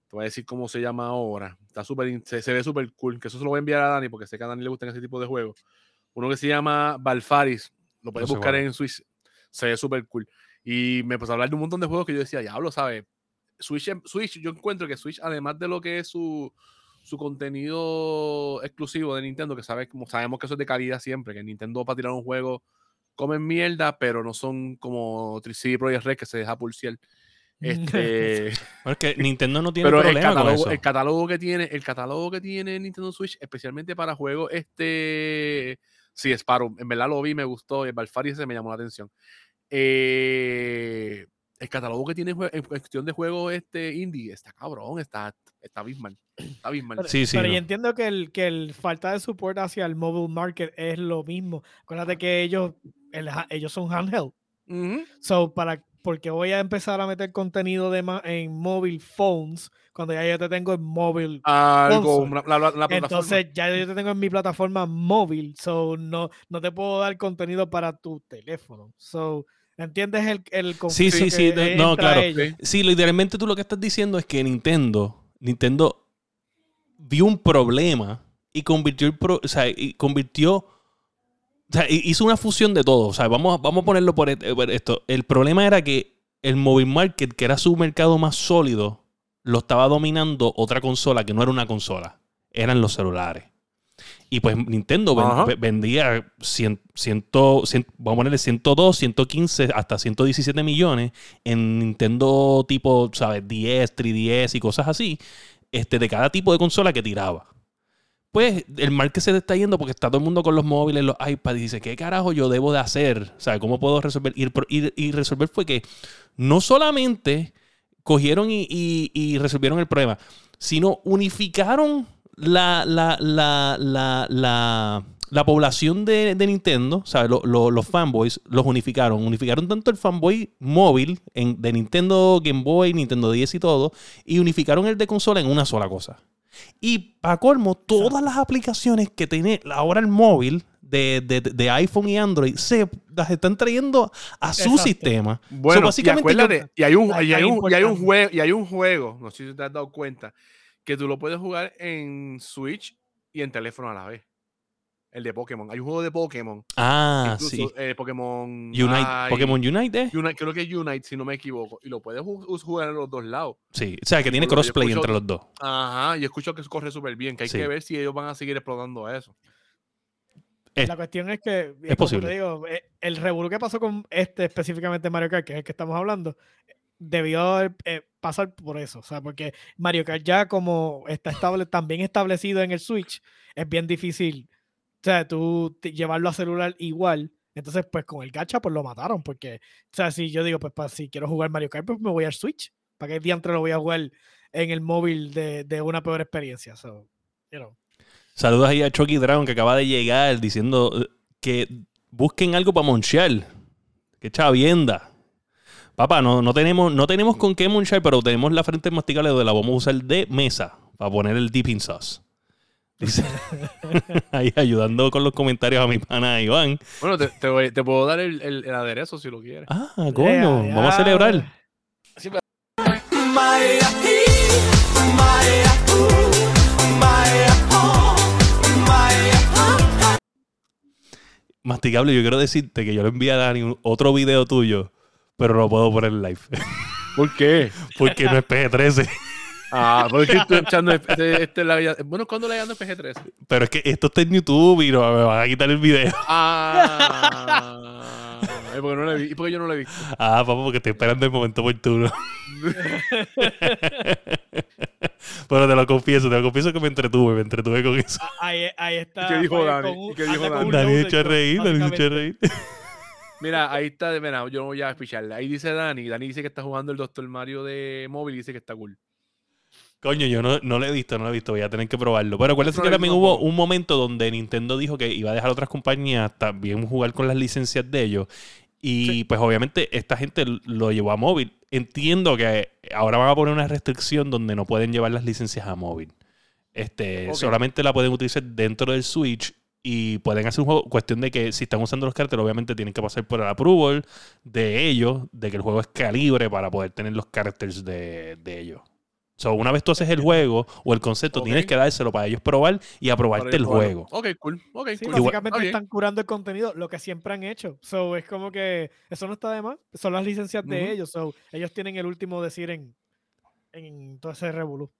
Te voy a decir cómo se llama ahora. Está súper, se, se ve súper cool. Que eso se lo voy a enviar a Dani porque sé que a Dani le gustan ese tipo de juegos. Uno que se llama Balfaris. Lo puedes sé buscar en Switch. Se ve súper cool. Y me empezó a hablar de un montón de juegos que yo decía, diablo, ¿sabes? Switch, Switch, yo encuentro que Switch, además de lo que es su, su contenido exclusivo de Nintendo, que sabes, como sabemos que eso es de calidad siempre, que Nintendo para tirar un juego comen mierda, pero no son como 3CD Projekt Red que se deja pulsear. Este, Bueno, es que Nintendo no tiene pero el con catálogo, eso. el catálogo que tiene, el catálogo que tiene Nintendo Switch, especialmente para juegos, este, sí, Sparrow, en verdad lo vi, me gustó, el Balfari ese me llamó la atención. Eh, el catálogo que tiene en cuestión de juegos este indie está cabrón, está, está abismal, está abismal. Pero, Sí, sí, pero no. yo entiendo que el, que el falta de support hacia el mobile market es lo mismo. Acuérdate que ellos, el ellos son handheld. So, para, porque voy a empezar a meter contenido de ma- en mobile phones cuando ya yo te tengo en mobile. Algo, la, la- la plataforma. Entonces ya yo te tengo en mi plataforma móvil. So, no, no te puedo dar contenido para tu teléfono. So, ¿entiendes el, el Sí, conflicto sí, sí, que de- no, entra claro. ellos? Sí. Sí, literalmente tú lo que estás diciendo es que Nintendo, Nintendo vio un problema y convirtió pro- o sea, y convirtió, o sea, hi- hizo una fusión de todo. O sea, vamos, vamos a ponerlo et- por esto. El problema era que el mobile market, que era su mercado más sólido, lo estaba dominando otra consola que no era una consola, eran los celulares. Y pues Nintendo ven- vendía 100, 100, 100, vamos a ponerle 102, 115, hasta 117 millones en Nintendo tipo, ¿sabes? 10, 3DS y cosas así, este, de cada tipo de consola que tiraba. Pues el market se le está yendo porque está todo el mundo con los móviles, los iPads, y dice, ¿qué carajo yo debo de hacer? O sea, ¿cómo puedo resolver? Y, resolver fue que no solamente cogieron y resolvieron el problema, sino unificaron la, la, la, la, la, la población de, de Nintendo, ¿sabes? Lo- lo- los fanboys los unificaron. Unificaron tanto el fanboy móvil en- de Nintendo Game Boy, Nintendo 10 y todo, y unificaron el de consola en una sola cosa. Y para colmo, todas las aplicaciones que tiene ahora el móvil de, de- de iPhone y Android se las están trayendo a su Exacto. sistema. Bueno, So, básicamente y acuérdate, y hay un, y hay un, y hay un juego, y hay un juego, no sé si te has dado cuenta, que tú lo puedes jugar en Switch y en teléfono a la vez. El de Pokémon. Hay un juego de Pokémon. Ah, incluso, sí. eh, Pokémon Unite, Pokémon Unite, ¿eh? Unite, creo que es Unite, si no me equivoco. Y lo puedes jugar en los dos lados. Sí, o sea, que tiene crossplay escucho- entre los dos. Ajá, y escucho que corre súper bien, que hay Sí. que ver si ellos van a seguir explotando eso. Es- La cuestión es que, es posible. te digo, eh, el revolú que pasó con este específicamente Mario Kart, que es el que estamos hablando, debió eh, pasar por eso. O sea, porque Mario Kart ya como está estable, también establecido en el Switch, es bien difícil. O sea, tú llevarlo a celular igual. Entonces, pues con el gacha, pues lo mataron. Porque, o sea, si yo digo, pues si quiero jugar Mario Kart, pues me voy al Switch. ¿Para qué diantre lo voy a jugar en el móvil de, de una peor experiencia? So, you. Saludos ahí a Chucky Dragon que acaba de llegar diciendo eh, que busquen algo para monchear. Que chavienda. Papá, no, no, tenemos, no tenemos con qué monchar, pero tenemos la frente masticable donde la vamos a usar de mesa para poner el dipping sauce. Dice, ahí ayudando con los comentarios a mi pana Iván. Bueno, te, te voy- te puedo dar el, el- el aderezo si lo quieres. Ah, coño, vamos a celebrar. Masticable, yo quiero decirte que yo le envié a Dani un- otro video tuyo, pero no puedo poner en live. ¿Por qué? Porque no es PG-13. Ah, porque estoy echando este, este la- Bueno, ¿cuándo le dando PG-13? Pero es que esto está en YouTube y no me van a quitar el video. Ah, porque no lo he vi- ¿Y porque yo no lo he visto? Ah, papá, porque estoy esperando el momento oportuno. Pero te lo confieso, te lo confieso que me entretuve, me entretuve con eso. Ahí, ahí está. qué dijo Dani? ¿Y qué dijo Dani? un Dani loader echa a reír, Dani echa a reír. Mira, ahí está, mira, yo no voy a escucharla. Ahí dice Dani, Dani dice que está jugando el Doctor Mario de móvil y dice que está cool. Coño, yo no, no lo he visto, no lo he visto, voy a tener que probarlo. Pero acuérdense que también hubo un momento donde Nintendo dijo que iba a dejar a otras compañías también jugar con las licencias de ellos. Y pues obviamente esta gente lo llevó a móvil. Entiendo que ahora van a poner una restricción donde no pueden llevar las licencias a móvil. Este. Solamente la pueden utilizar dentro del Switch y pueden hacer un juego. Cuestión de que si están usando los caracteres, obviamente tienen que pasar por el approval de ellos, de que el juego es calibre para poder tener los caracteres de, de ellos. So, una vez tú haces el juego o el concepto, Ok. tienes que dárselo para ellos probar y aprobarte el juego. Ok, cool. Ok, Sí, cool. básicamente bien. están curando el contenido, lo que siempre han hecho. So, es como que eso no está de más. Son las licencias de Ujú. ellos. So, ellos tienen el último decir en, en todo ese revolú.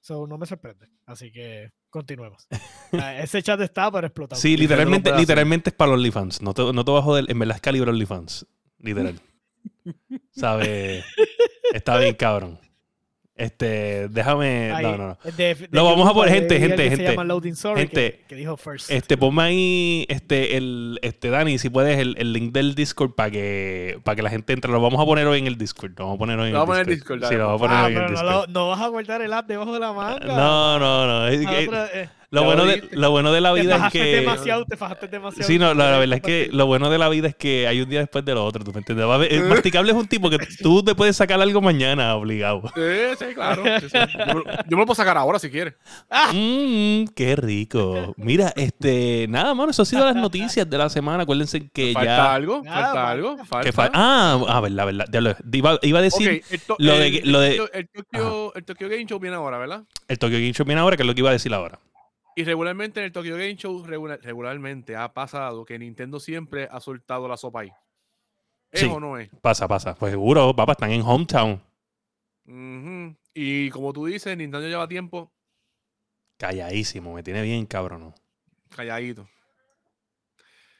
So, no me sorprende. Así que continuemos. Ah, ese chat está para explotar. Sí, literalmente, literalmente es para los OnlyFans. No te, no te vas a joder. En verdad es calibre OnlyFans. Literal. ¿Sabes? Está bien, cabrón. Este, déjame. Ahí, No, no, no. de- de Lo vamos a poner, gente, gente, gente. Se llama Loading Sorry, Gente, que, que dijo first. Este, ponme ahí, este, el, este, Dani, si puedes, el, el link del Discord para que, para que la gente entre. Lo vamos a poner hoy en el Discord. Lo vamos a poner hoy en el Discord. Discord, Sí, lo vamos a poner Ah, hoy en el no, Discord. lo- no vas a guardar el app debajo de la manga. No, no, no. es Ah, eh, lo, bueno lo de, lo bueno de la te vida es que. demasiado, te fajaste demasiado. Sí, no, la, verdad es que lo bueno de la vida es que hay un día después del otro, ¿tú me entiendes? Va a haber- el masticable es un tipo que tú te puedes sacar algo mañana, obligado. Sí, sí, claro. sí, sí. Yo, me, yo me lo puedo sacar ahora si quieres. Mmm, qué rico. Mira, este, nada, mano, eso ha sido las noticias de la semana. Acuérdense que ¿Falta ya. algo? Nada, ¿Falta falta. algo? ¿Falta? fa- ah, ah, verdad, verdad. Iba, iba a decir Ok, el, to- lo de el- lo de- el Tokyo- el Tokyo, el Tokyo Game Show viene ahora, ¿verdad? el Tokyo Game Show viene ahora, que es lo que iba a decir ahora. Y regularmente en el Tokyo Game Show regula- regularmente ha pasado que Nintendo siempre ha soltado la sopa ahí. ¿Es Sí. o no es? Pasa, pasa. Pues seguro, papá, están en hometown. Y como tú dices, Nintendo lleva tiempo Calladísimo, me tiene bien cabrón. ¿no? calladito.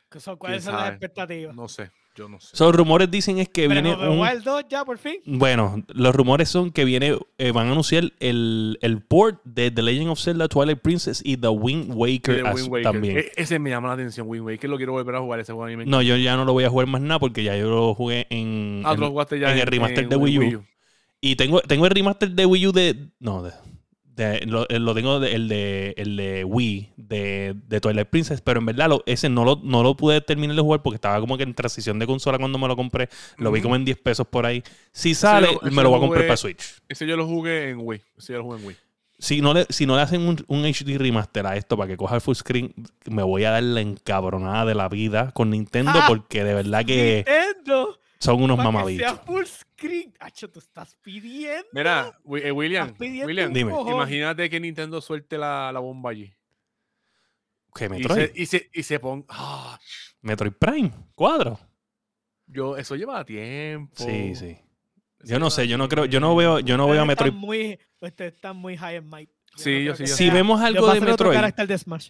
¿Qué son- ¿Cuáles son las expectativas? No sé, yo no sé. So, rumores dicen es que Pero viene the un... Wild 2 ya, por fin. Bueno, los rumores son que viene, eh, van a anunciar el, el port de The Legend of Zelda Twilight Princess y The Wind Waker, as- Wind Waker. también. E- ese me llama la atención, Wind Waker. Lo quiero volver a jugar ese juego. a mí me No, yo ya no lo voy a jugar más nada porque ya yo lo jugué en... Ah, en- lo jugaste ya en el remaster de Wii U. y tengo, tengo el remaster de Wii U de... No, de, de- lo, eh, lo tengo de- el, de, el de Wii de, de Twilight Princess, pero en verdad lo- ese no lo, no lo pude terminar de jugar porque estaba como que en transición de consola cuando me lo compré. Lo vi como en 10 pesos por ahí. Si sale, ese me lo voy a comprar para Switch. Ese yo lo jugué en Wii. Ese yo lo jugué en Wii. Si no le, si no le hacen un, un HD remaster a esto para que coja el full screen, me voy a dar la encabronada de la vida con Nintendo Ah, porque de verdad que Nintendo, son unos mamabichos. sea full screen. Acho, tú estás pidiendo. Mira, eh, William, pidiendo William, Dime. imagínate que Nintendo suelte la, la bomba allí. ¿Qué Y Metroid? se, y, se, y se ponga. ah, Metroid Prime, cuadro. yo, eso lleva tiempo. Sí, sí. Eso Yo no sé, yo no creo, yo no veo, yo no Ustedes veo a están Metroid. Muy, ustedes están muy high and might. Sí, no yo sí, yo Si sea- vemos algo de otro Metroid, carácter de Smash.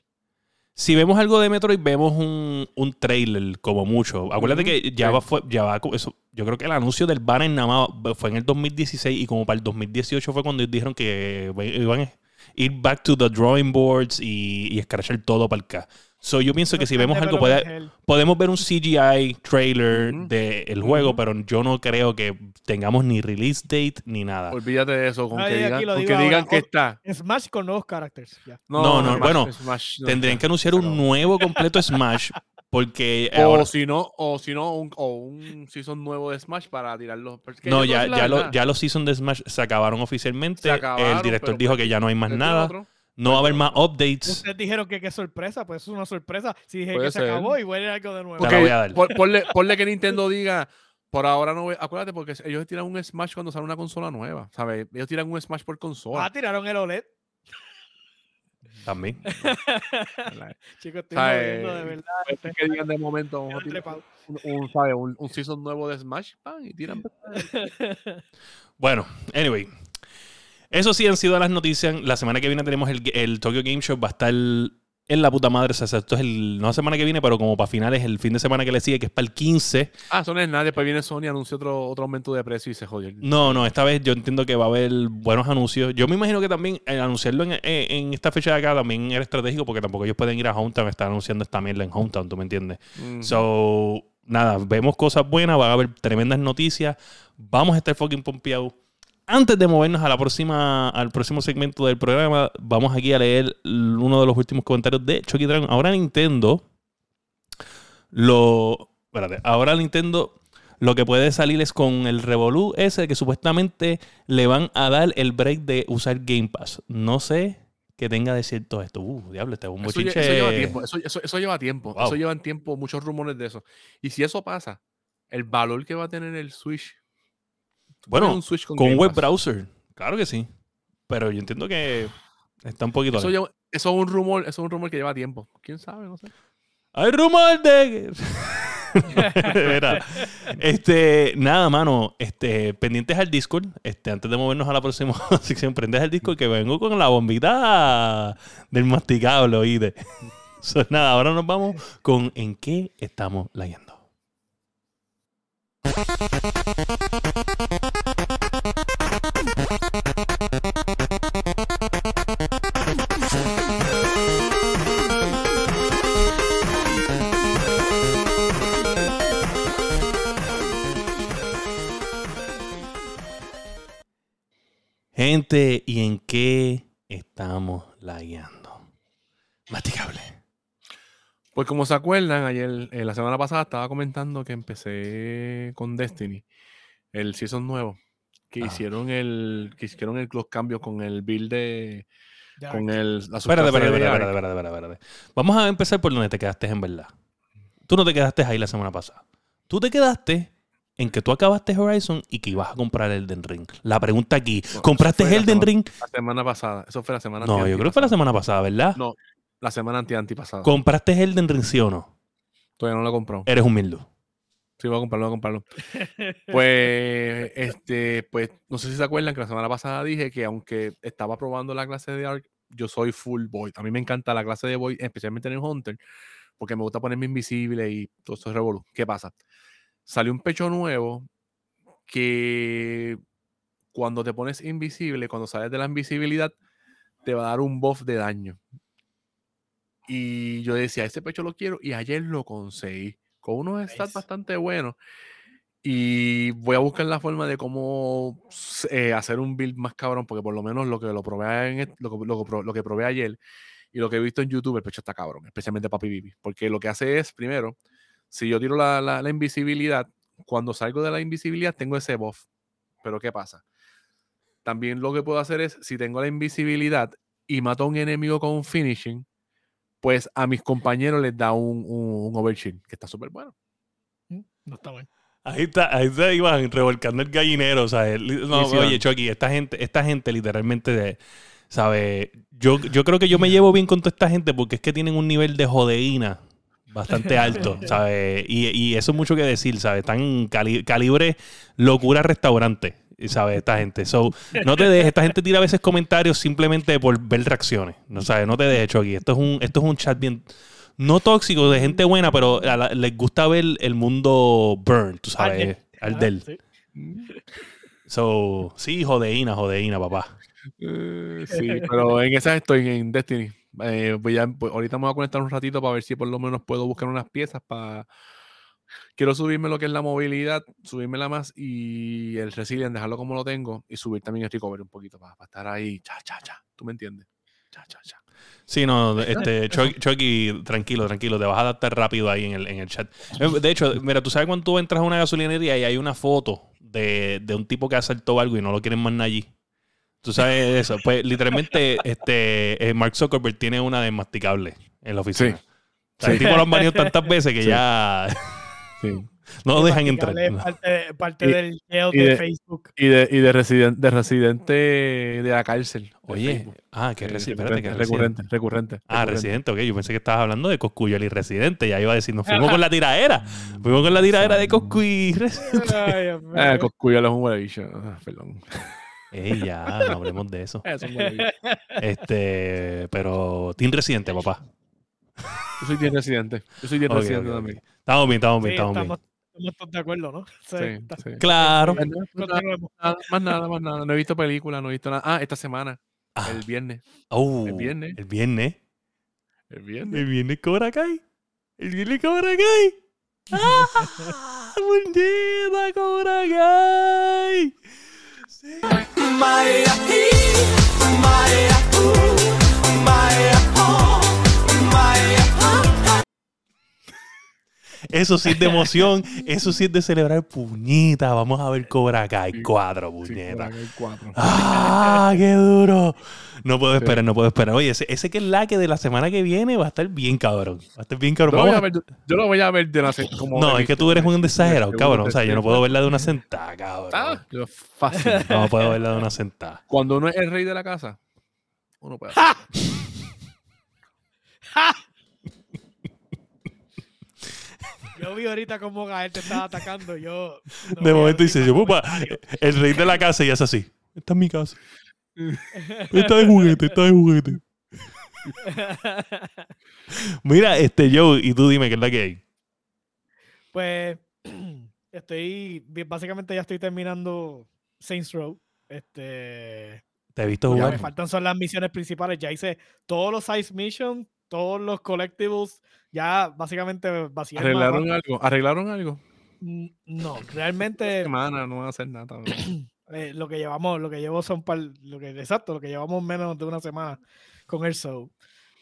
Si vemos algo de Metroid, vemos un, un trailer como mucho. Acuérdate que ya va, fue, ya va, eso, yo creo que el anuncio del banner nada más fue en el 2016 y como para el 2018 fue cuando dijeron que iban a ir back to the drawing boards y, y escrachar todo para el K. So, yo pienso que si vemos algo, puede, podemos ver un CGI trailer Ujú. del juego, pero yo no creo que tengamos ni release date ni nada. Olvídate de eso, con Ay, que digan, con que, digan que está. Smash con nuevos characters. Ya. No, no, Smash- bueno, Smash no Tendrían está. que anunciar un nuevo completo Smash porque O ahora, si no, o si no, un, o un season nuevo de Smash para tirarlo. porque no, ya, ya, lo- ya los seasons de Smash se acabaron oficialmente. Se acabaron, el director dijo pues, que ya no hay más ¿este nada. otro? No va a haber más updates. Ustedes dijeron que qué sorpresa, pues es una sorpresa. Si dije Puede que se acabó y vuelve algo de nuevo. Te la Porque voy a dar. pon- ponle, ponle que Nintendo diga, por ahora no voy, acuérdate porque ellos tiran un Smash cuando sale una consola nueva, ¿sabes? Ellos tiran un Smash por consola. Ah, tiraron el OLED. También. ¿verdad? Chicos, estoy ¿Sabes? jodiendo, de verdad. Puede Este- que digan de momento, vamos a Estoy tirar trepado. un, un, ¿sabes? un, un season nuevo de Smash, pan, y tiran. Bueno, anyway. Eso sí han sido las noticias. La semana que viene tenemos el, el Tokyo Game Show. Va a estar en la puta madre. O sea, esto es el, no la semana que viene, pero como para finales, el fin de semana que le sigue, que es para el 15. Ah, eso no es nada. Después viene Sony, anuncia otro, otro aumento de precio y se jodió. No, no, esta vez yo entiendo que va a haber buenos anuncios. Yo me imagino que también el anunciarlo en, en- en esta fecha de acá también era estratégico porque tampoco ellos pueden ir a Hometown, estar anunciando esta mierda en Hometown, ¿tú me entiendes? Ujú. So, nada, vemos cosas buenas, va a haber tremendas noticias. Vamos a estar fucking pompeados. Antes de movernos a la próxima, al próximo segmento del programa, vamos aquí a leer uno de los últimos comentarios de Chucky Dragon. Ahora Nintendo lo. Espérate, ahora Nintendo lo que puede salir es con el Revolu ese que supuestamente le van a dar el break de usar Game Pass. No sé qué tenga de cierto esto. Uh, diablo, este es un Eso, eso lleva tiempo, eso, eso- eso lleva tiempo, Wow. eso llevan tiempo, muchos rumores de eso. Y si eso pasa, el valor que va a tener el Switch. Bueno, pones un Switch con, Con web browser. Claro que sí. Pero yo entiendo que está un poquito. Eso, lleva- eso es un rumor, eso es un rumor que lleva tiempo. ¿Quién sabe? No sé. Hay rumor de. Mira, este, nada, mano. Este, pendientes al Discord. Este, antes de movernos a la próxima sección, prendes al Discord que vengo con la bombita del masticable, oíste. So, nada, ahora nos vamos con en qué estamos leyendo. ¿Y en qué estamos leyendo? Masticable. Pues como se acuerdan, ayer, eh, la semana pasada estaba comentando que empecé con Destiny, el season nuevo, que Ah. hicieron el, que hicieron el, los cambios con el build de, con el, la Espérate, subclase espérate, de espérate, Ark. espérate, espérate, espérate, espérate. Vamos a empezar por donde te quedaste en verdad. Tú no te quedaste ahí la semana pasada. Tú te quedaste en que tú acabaste Horizon y que ibas a comprar Elden Ring. La pregunta aquí, ¿compraste la Elden semana- Ring? La semana pasada, eso fue la semana No, yo creo que fue la semana pasada, ¿verdad? No, la semana anti antipasada. ¿Compraste Elden Ring, sí o no? Todavía no lo he comprado. Eres humilde. Sí, voy a comprarlo, voy a comprarlo. Pues, este, pues, no sé si se acuerdan que la semana pasada dije que aunque estaba probando la clase de Ark, yo soy full Void. A mí me encanta la clase de Void, especialmente en el Hunter, porque me gusta ponerme invisible y todo eso es revolú. ¿Qué pasa? Salió un pecho nuevo que cuando te pones invisible, cuando sales de la invisibilidad, te va a dar un buff de daño. Y yo decía, ese pecho lo quiero y ayer lo conseguí. Con unos stats Nice. bastante buenos. Y voy a buscar la forma de cómo eh, hacer un build más cabrón, porque por lo menos lo que, lo probé, en, lo, que- lo que pro- lo que probé ayer y lo que he visto en YouTube, el pecho está cabrón, especialmente para PvP. Porque lo que hace es, primero, si yo tiro la, la- la invisibilidad, cuando salgo de la invisibilidad tengo ese buff. Pero ¿qué pasa? también lo que puedo hacer es, si tengo la invisibilidad y mato a un enemigo con un finishing, pues a mis compañeros les da un, un, un overshield, que está súper bueno. Mm, No está mal. Ahí está, ahí está Iván revolcando el gallinero. O sea, no, Sí, sí, oye. Chucky, esta gente, esta gente literalmente, de- ¿sabe? Yo, yo creo que yo me llevo bien con toda esta gente porque es que tienen un nivel de jodeína bastante alto, ¿sabes? Y, y eso es mucho que decir, ¿sabes? Están cali- calibre locura restaurante, ¿sabes? Esta gente. So, no te dejes, esta gente tira a veces comentarios simplemente por ver reacciones, ¿no sabes? No te dejes, Chucky. Esto es un, esto es un chat bien no tóxico, de gente buena, pero a la- les gusta ver el mundo burn, tú sabes, al Ah, del. sí. So, sí, jodeína, jodeína, papá. Eh, sí, pero en esa estoy en Destiny. Eh, voy a- pues, ahorita me voy a conectar un ratito para ver si por lo menos puedo buscar unas piezas para... Quiero subirme lo que es la movilidad, subírmela más y el resilient, dejarlo como lo tengo y subir también el recovery un poquito para, estar ahí, cha, cha, cha. ¿Tú me entiendes? Cha, cha, cha. Sí, no, este, Chucky, Chucky, tranquilo, tranquilo, te vas a adaptar rápido ahí en el, en el chat. Eh, De hecho, mira, tú sabes cuando tú entras a una gasolinería y hay una foto de, de un tipo que asaltó algo y no lo quieren más allí. Tú sabes eso. Pues literalmente, este, eh, Mark Zuckerberg tiene una desmasticable en la oficina. Sí. O sea, el tipo lo han baneado tantas veces que Sí. ya Sí. no lo dejan entrar. Masticable es No. Parte, parte Y- del de, de- Facebook. Y de, y de, residente, de residente de la cárcel. de Oye, ah, que resi- espérate, recurrente, que recurrente, recurrente. Ah, recurrente. residente, ok. Yo pensé que estabas hablando de Coscuyuel y Residente. Ya iba a decir, nos fuimos con la tiradera. Fuimos con la tiradera de Coscu y Residente. Ay, Dios mío. Eh, Coscuyo es un huele bicho. Ah, Perdón. Ey, ya, no hablemos de eso. Es un huele bicho. Este, pero Team Residente, papá. Yo soy bien residente. Yo soy bien Ok, residente también. Estamos bien, estamos Sí, bien, estamos bien. estamos, todos de acuerdo, ¿no? Sí, Sí, está- sí. Claro. Más nada, más nada, más nada. No he visto película, no he visto nada. Ah, esta semana, Ah, el viernes. oh, el viernes. El viernes. El viernes. El viernes Cobra Kai. El viernes Cobra Kai. ¡Ah! ¡Muñeca Cobra Kai! my, my. Eso sí es de emoción, eso sí es de celebrar puñita. Vamos a ver Cobra Kai Sí, 4, Sí, puñeta. por acá hay cuatro. ¡Ah, qué duro! No puedo Sí. esperar, no puedo esperar. Oye, ese, ese que es la que de la semana que viene va a estar bien cabrón. Va a estar bien cabrón. lo a ver, yo lo voy a ver de la se- como No, es que tú eres un exagerado, cabrón. O sea, yo no puedo verla de una sentada, cabrón. Ah, yo fácil. No puedo verla de una sentada. Cuando uno es el rey de la casa, uno puede. ¡Ja! Yo vi ahorita cómo Gael te estaba atacando. Yo. no De momento dice, yo, pupa, el rey de la casa y es así. Esta es mi casa. Esta de juguete, esta de juguete. Mira, este Joe, y tú dime qué es la que hay. Pues estoy, básicamente ya estoy terminando Saints Row. Este, Te he visto jugar. me faltan son las misiones principales. Ya hice todos los size missions, todos los collectibles. Ya básicamente mapa. ¿Arreglaron algo? ¿Arreglaron algo? No, realmente Semana, no van a hacer nada. eh, lo que llevamos, lo que llevo son par, lo que, exacto, lo que llevamos menos de una semana con el show.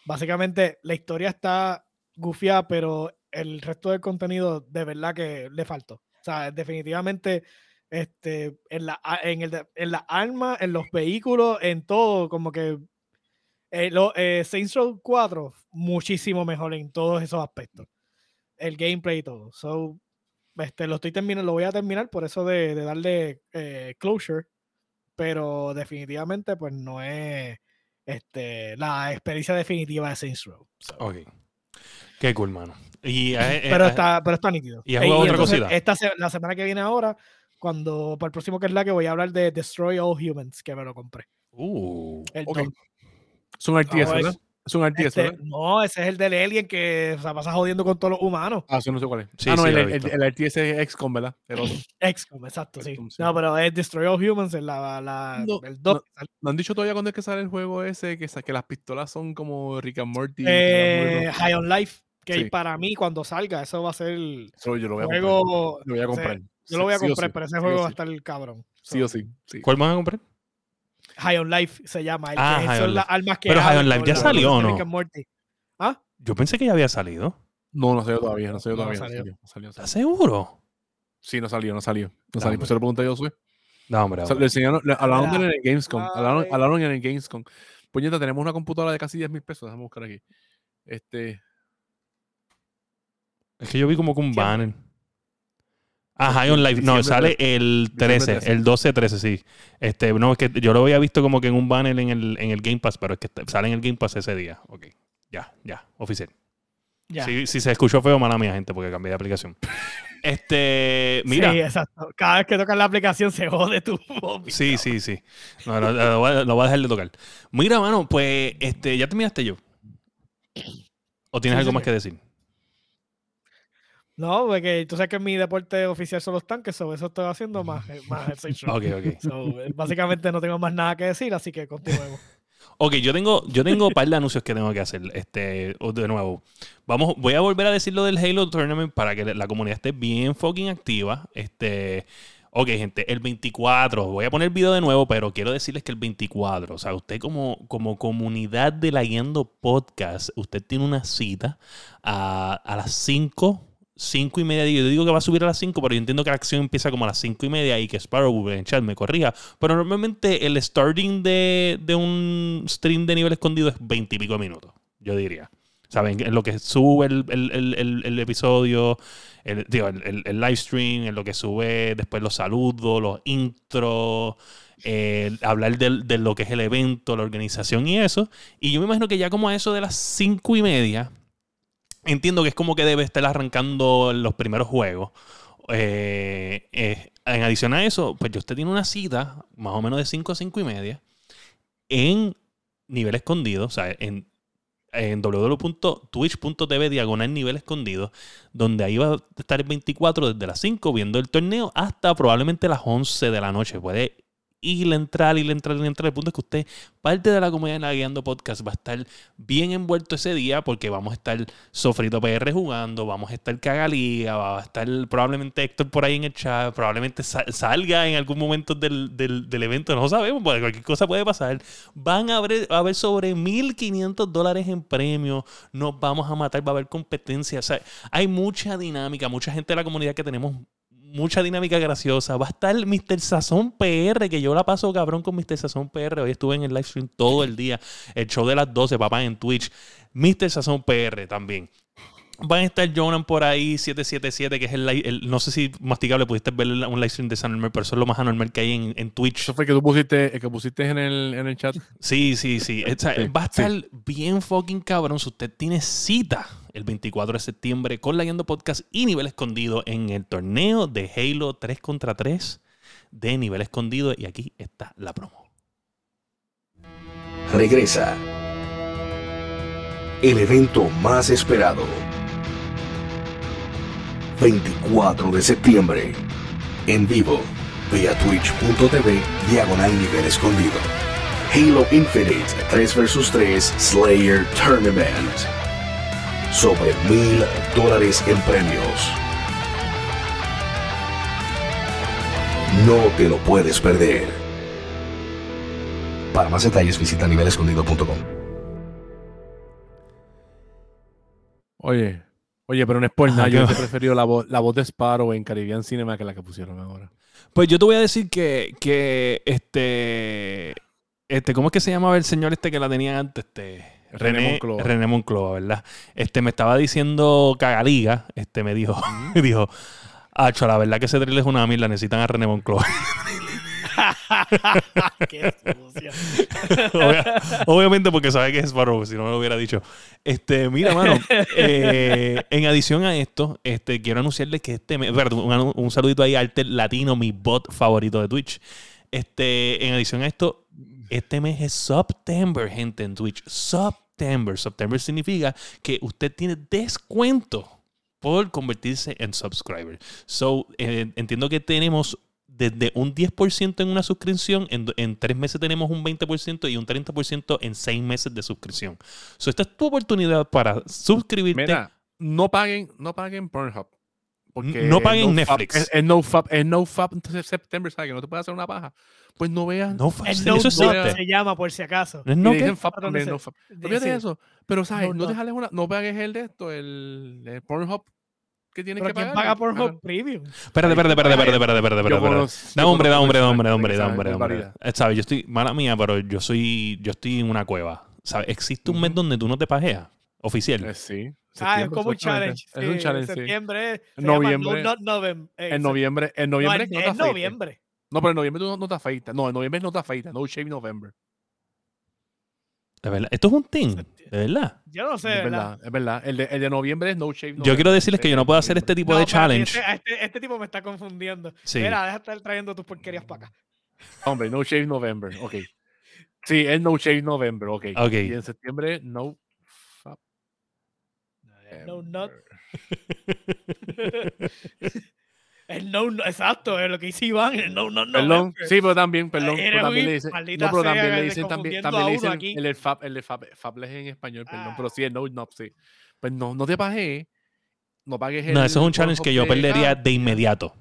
Básicamente la historia está gufiada, pero el resto del contenido de verdad que le faltó. O sea, definitivamente este, en, la, en, el, en las armas, en los vehículos, en todo, como que eh, lo, eh, Saints Row 4, muchísimo mejor en todos esos aspectos. El gameplay y todo. So, este, lo estoy terminando, lo voy a terminar por eso de, de darle eh, closure, pero definitivamente pues no es este, la experiencia definitiva de Saints Row. So, Ok. Qué cool, mano. Y, eh, eh, pero, eh, está, pero está nítido. ¿y Eh, jugado otra entonces, cosita? Esta, la semana que viene ahora, cuando para el próximo que es la que voy a hablar de Destroy All Humans, que me lo compré. Uh, El Ok. Es un RTS, No, ¿verdad? es- un RTS, Este, ¿verdad? no, ese es el del Alien que se pasa jodiendo con todos los humanos. Ah, sí, no sé cuál es. Sí, ah, no, sí, el, el, el RTS es XCOM, ¿verdad? El otro. XCOM, exacto, sí. XCOM, sí. No, pero es Destroy All Humans, la, la, No, el 2. no. ¿No han dicho todavía cuándo es que sale el juego ese? Que, que las pistolas son como Rick and Morty. Eh, High on Life, que Sí. para mí cuando salga, eso va a ser el yo lo voy a comprar. juego. Lo voy a o sea, comprar. Yo lo voy a Sí o comprar, sí, pero ese sí o juego va a estar el cabrón. Sí o sí. sí. ¿Cuál van a comprar? High on Life se llama. El Ah, que High son on las Life. armas que Pero High on Life ya salió, ¿o no? ¿Ah? Yo pensé que ya había salido. No, no salió todavía. No salió todavía. No salió. salió. no salió, no ¿Estás seguro? Sí, no salió, no salió. No salió. Pues se lo pregunté yo, Josué. No, hombre. O sea, hombre. lo enseñaron, le- hablaron en el Gamescom. Hablaron, hablaron en el Gamescom. Puñeta, tenemos una computadora de casi 10 mil pesos. Déjame buscar aquí. Este. Es que yo vi como que un banner. Ah, High on Life. No, sale el diciembre 13, 13. el 12-13, sí. Este, no, es que yo lo había visto como que en un banner en el, en el Game Pass, pero es que sale en el Game Pass ese día. Ok. Ya, ya, oficial. Ya. Si, si se escuchó feo, mala mía, gente, porque cambié de aplicación. Este, mira. Sí, exacto. Cada vez que tocas la aplicación se jode tu móvil. Sí, sí, sí. No, no, lo, voy a, lo voy a dejar de tocar. Mira, mano, pues, este, ¿ya terminaste yo? ¿O tienes Sí, algo más que decir? No, porque tú sabes que mi deporte oficial son los tanques, sobre eso estoy haciendo más, eh, más seis Ok, ok. So, básicamente no tengo más nada que decir, así que continuemos. Ok, yo tengo, yo tengo un par de anuncios que tengo que hacer. Este, de nuevo. Vamos, voy a volver a decir lo del Halo Tournament para que la comunidad esté bien fucking activa. Este. Ok, gente, el 24, voy a poner el video de nuevo, pero quiero decirles que el 24, o sea, usted como, como comunidad de la Guiando Podcast, usted tiene una cita a, a las 5, 5 y media. Yo digo que va a subir a las 5, pero yo entiendo que la acción empieza como a las 5 y media y que Sparrow en chat me corrija. Pero normalmente el starting de, de un stream de nivel escondido es 20 y pico minutos, yo diría. ¿Saben? En lo que sube el, el- el- el- episodio, el, el, live stream, en lo que sube después los saludos, los intros, hablar del- de, lo que es el evento, la organización y eso. Y yo me imagino que ya como a eso de las cinco y media, entiendo que es como que debe estar arrancando los primeros juegos. Eh, eh, en adición a eso, pues yo usted tiene una cita más o menos de 5 a 5 y media en nivel escondido, o sea, en, en www.twitch.tv diagonal nivel escondido, donde ahí va a estar el 24 desde las 5 viendo el torneo hasta probablemente las 11 de la noche. Puede ir, entrar, ir, entrar, ir, entrar. El punto es que usted, parte de la comunidad de la Guiando Podcast, va a estar bien envuelto ese día porque vamos a estar Sofrito PR jugando, vamos a estar Cagalía, va a estar probablemente Héctor por ahí en el chat, probablemente sa- salga en algún momento del, del- evento, no sabemos, porque cualquier cosa puede pasar. Van a haber, a haber sobre 1.500 dólares en premios, nos vamos a matar, va a haber competencia, o sea, hay mucha dinámica, mucha gente de la comunidad que tenemos mucha dinámica graciosa. Va a estar Mr. Sazón PR, que yo la paso cabrón con Mr. Sazón PR. Hoy estuve en el live stream todo el día. El show de las 12, papá, en Twitch. Mr. Sazón PR también. Van a estar Jonan por ahí, 777, que es el, el- No sé si masticable pudiste ver un live stream de San Normal, pero eso es lo más anormal que hay en, en Twitch. Eso fue el que tú pusiste, el que pusiste en el, en el chat. Sí, sí, sí. O sea, Sí, va a sí. estar bien fucking cabrón si usted tiene cita el 24 de septiembre con la Guiando Podcast y Nivel Escondido en el torneo de Halo 3 contra 3 de Nivel Escondido. Y aquí está la promo. Regresa. El evento más esperado. 24 de septiembre. En vivo. Vía twitch.tv diagonal nivel escondido. Halo Infinite 3 vs 3 Slayer Tournament. Sobre mil dólares en premios. No te lo puedes perder. Para más detalles visita nivelescondido.com. Oye, oye, pero no es por nada. Yo hubiese preferido la voz, la voz de Sparrow en Caribbean Cinema que la que pusieron ahora. Pues yo te voy a decir que, que este. Este, ¿cómo es que se llamaba el señor este que la tenía antes? Este. René René, Monclova. René Monclova, ¿verdad? Este me estaba diciendo Cagaliga, este me dijo, me dijo, Acho, la verdad que ese drill es una mierda, necesitan a René Monclova. Obviamente porque sabe que es Sparrow, si no me lo hubiera dicho. Este, mira, mano, eh, en adición a esto, este, quiero anunciarles que este mes, perdón, un, un saludito ahí a Alter Latino, mi bot favorito de Twitch. Este, en adición a esto, este mes es September, gente, en Twitch. September. September significa que usted tiene descuento por convertirse en subscriber. So, eh, entiendo que tenemos desde un 10% en una suscripción, en, en tres meses tenemos un 20% y un 30% en seis meses de suscripción. So, esta es tu oportunidad para suscribirte. Mira, no paguen, no paguen Pornhub. Porque No paguen no Netflix. fap- Es, es no fap, es no fap entonces September, ¿sabes? Que no te puedes hacer una paja. Pues no veas. no, El eso. Dog se llama por si acaso. ¿No no dicen fap ese. no fap. Eso. Pero, ¿sabes? No, No, te no. jales una, no pagues el de esto, el, el Pornhub que tienes que ¿quién pagar. paga por Ah, Hub Premium? Espérate, espérate, espérate, espérate, espérate, espérate, Da hombre, da hombre, da hombre, da hombre, da hombre, da hombre. barbaridad. ¿Sabes? Yo estoy, mala mía, pero yo soy, yo estoy en una cueva. ¿Sabes? Existe un mes donde tú no te pajeas. Oficial. Eh, sí. Ah, es como un challenge. Es un challenge, sí. septiembre. noviembre- eh, En noviembre, en no, noviembre en- noviembre. No, pero en noviembre tú no, no te afeitas. No, en noviembre no te afeitas. No shave November. De verdad. Esto es un thing. De verdad. Yo no sé, es ¿verdad? verdad, es verdad. El de, el de noviembre es no shave November. Yo quiero decirles que yo no puedo hacer este tipo No, de espérate, challenge. Este, este, este tipo me está confundiendo. Sí. Mira, deja de estar trayendo tus porquerías para acá. Hombre, no shave November. Ok. Sí, es no shave November. Ok. Ok. Y en septiembre, no. fap No, not. El no, no, exacto, es lo que dice Iván, el no, no, no. Perdón, sí, pero también, perdón. Pero también le dicen, no, pero sea, también le que dicen, también, también le dicen aquí. el, el, fab, el fab, fables en español, perdón, pero Ah. sí, el no, no, sí. Pues no, no te pagues, no pagues el No, eso es un challenge que yo perdería de inmediato.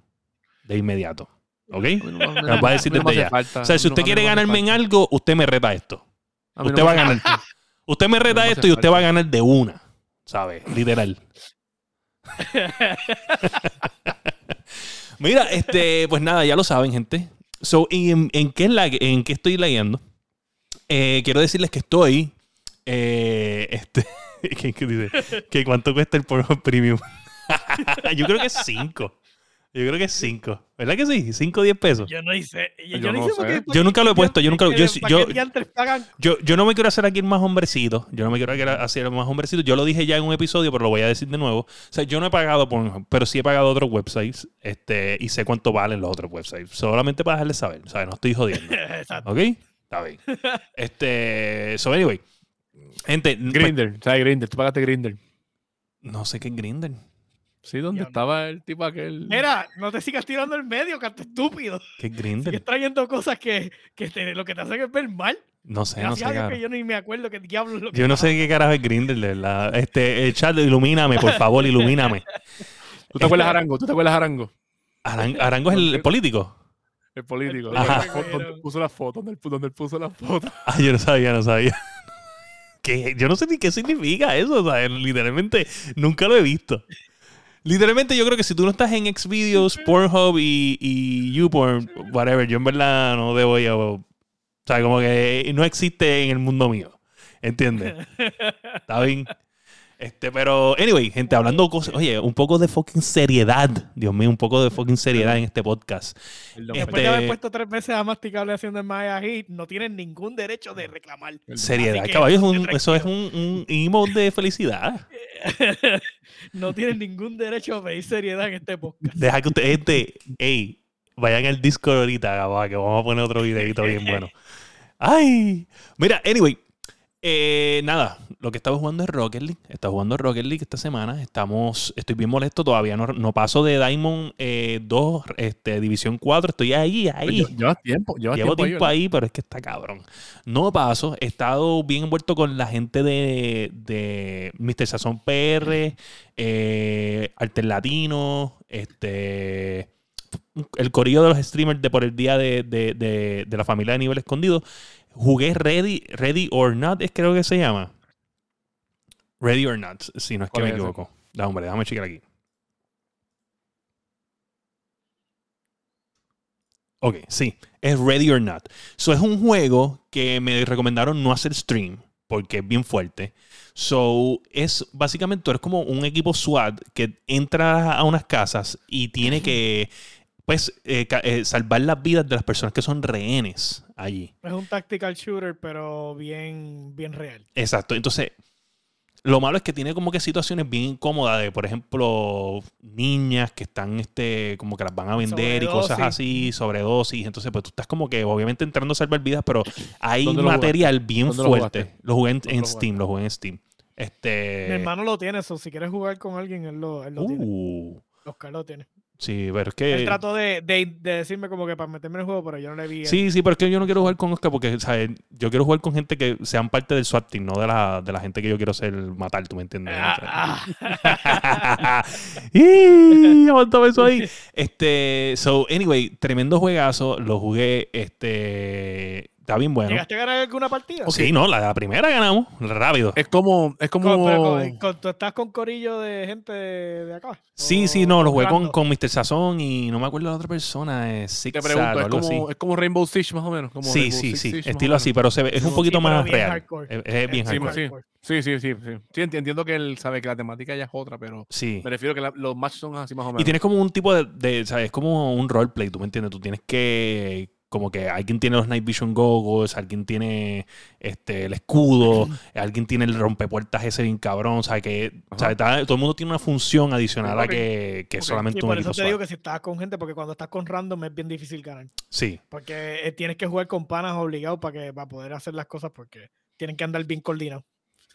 De inmediato. ¿Ok? a mí no me- Las voy a decir no desde ya. falta, O sea, si no, usted quiere no ganarme en algo, usted me reta esto. No Usted va a ganar. Usted me reta esto y usted va a ganar de una. ¿Sabes? Literal. Mira, este, pues nada, ya lo saben, gente. So, ¿en, en qué, la, en qué estoy leyendo? Eh, quiero decirles que estoy. eh, este, ¿qué- dice? que cuánto cuesta el Pornhub Premium. Yo creo que es 5. Yo creo que es 5. ¿Verdad que sí? 5 o 10 pesos. Yo no hice. Yo, Yo no no hice sé. porque- Yo nunca lo he puesto, yo nunca lo- yo- ¿para yo-? Yo, yo no me quiero hacer aquí el más hombrecito. Yo no me quiero hacer el más hombrecito. Yo lo dije ya en un episodio, pero lo voy a decir de nuevo. O sea, yo no he pagado Pornhub, pero sí he pagado otros websites. Este, y sé cuánto valen los otros websites. Solamente para dejarles saber. ¿sabes? No estoy jodiendo. Exacto. ¿Ok? Está bien. Este. So, anyway. Gente. Grinder, ¿sabes Grinder? Tú pagaste Grinder. no sé qué es Grindr. Sí, donde Diablo. estaba el tipo aquel. Mira, no te sigas tirando el medio, canto estúpido. ¿Qué es Sigues trayendo cosas que, que te- lo que te hacen es ver mal. No sé, no sé. Que yo ni me acuerdo qué diablos es lo que Yo no sé qué carajo es Grindr, de verdad. Este, el chat, ilumíname, por favor, ilumíname. ¿Tú te acuerdas de Arango? ¿Tú te acuerdas de Arango? Aran- Arango es el político. El político. El Ajá. la foto- Donde puso la foto. Donde donde él puso la foto. Ah, yo no sabía, no sabía. Que yo no sé ni qué significa eso, o sea, literalmente nunca lo he visto. Literalmente yo creo que si tú no estás en Xvideos, Pornhub y, y YouPorn, whatever, yo en verdad no debo ir a... O sea, como que no existe en el mundo mío. ¿Entiendes? Está bien. Este, pero, anyway, gente, hablando cosas, oye, un poco de fucking seriedad, Dios mío, un poco de fucking seriedad en este podcast. Este- Después de haber puesto tres veces a masticable haciendo el Maya Hit, no tienen ningún derecho de reclamar. Seriedad, que, caballo, es un- eso es un, un emote de felicidad. no tienen ningún derecho a pedir seriedad en este podcast. Deja que ustedes, gente, ey, vayan al Discord ahorita, capaz, que vamos a poner otro videito bien bueno. Ay, mira, anyway, eh, nada, lo que estaba jugando es Rocket League. Estaba jugando Rocket League esta semana. Estamos, estoy bien molesto todavía. No, no paso de Diamond eh, 2, este, División 4. Estoy ahí, ahí. Llevas tiempo. Llevas Llevo tiempo, tiempo ahí, ahí, pero es que está cabrón. No paso. He estado bien envuelto con la gente de, de Mr. Sazón PR, eh, Alter Latino, este, el corillo de los streamers de por el día de, de- de- de la familia de nivel escondido. Jugué Ready, Ready or Not, es creo que se llama. Ready or Not, si no es que ¿Cuál me es ese? equivoco. Da, hombre, déjame checar aquí. Ok, sí, es Ready or Not. So es un juego que me recomendaron no hacer stream porque es bien fuerte. So es básicamente tú eres como un equipo SWAT que entra a unas casas y tiene que pues eh, eh, salvar las vidas de las personas que son rehenes allí. Es un tactical shooter, pero bien, bien real. Exacto. Entonces, lo malo es que tiene como que situaciones bien incómodas de, por ejemplo, niñas que están, este, como que las van a vender y cosas así, sobredosis. Entonces, pues tú estás como que obviamente entrando a salvar vidas, pero hay ¿Dónde lo material bien ¿Dónde lo fuerte. jugaste? Lo jugué en, ¿Dónde en lo Steam, lo jugué en Steam. Este. Mi hermano lo tiene, eso. Si quieres jugar con alguien, él lo, él lo tiene. Uh, Oscar lo tiene. Sí, pero es Él que. trató de, de, de decirme como que para meterme en el juego, pero yo no le vi. el- Sí, sí, pero es que yo no quiero jugar con Oscar porque, ¿sabes? Yo quiero jugar con gente que sean parte del SWAT team, no de la, de la gente que yo quiero ser matar, ¿tú me entiendes? Ah, y aguantaba eso ahí. Este, so, anyway, tremendo juegazo. Lo jugué, este, Está bien bueno. ¿Llegaste a ganar alguna partida? Sí, no, la, la primera ganamos, rápido. Es como, es como. Con- pero con- con- ¿Tú estás con corillo de gente de, de acá? Sí, ¿O sí, no, lo jugué con, con Mr. Sazón y no me acuerdo la otra persona, es te pregunto, es algo así. como, es como Rainbow Six más o menos. Como Sí, Rainbow sí, Six sí, estilo así, pero se ve, es un poquito más bien real. hardcore. Es, es bien Sí, hardcore. sí. Sí, sí, sí, sí. Sí, enti- entiendo que él sabe que la temática ya es otra, pero Sí. me refiero que la- los matches son así más o menos. Y tienes como un tipo de, de, ¿sabes? Es como un roleplay, ¿tú me entiendes? Tú tienes que, como que alguien tiene los Night Vision Goggles, alguien tiene este, el escudo, alguien tiene el rompepuertas ese bien cabrón. Que, Ajá. ¿sabes? Está- todo el mundo tiene una función adicional a que, que Ok. solamente un por eso te digo que si estás con gente, porque cuando estás con random es bien difícil ganar. Sí. Porque eh, tienes que jugar con panas obligados para que para poder hacer las cosas porque tienen que andar bien coordinados.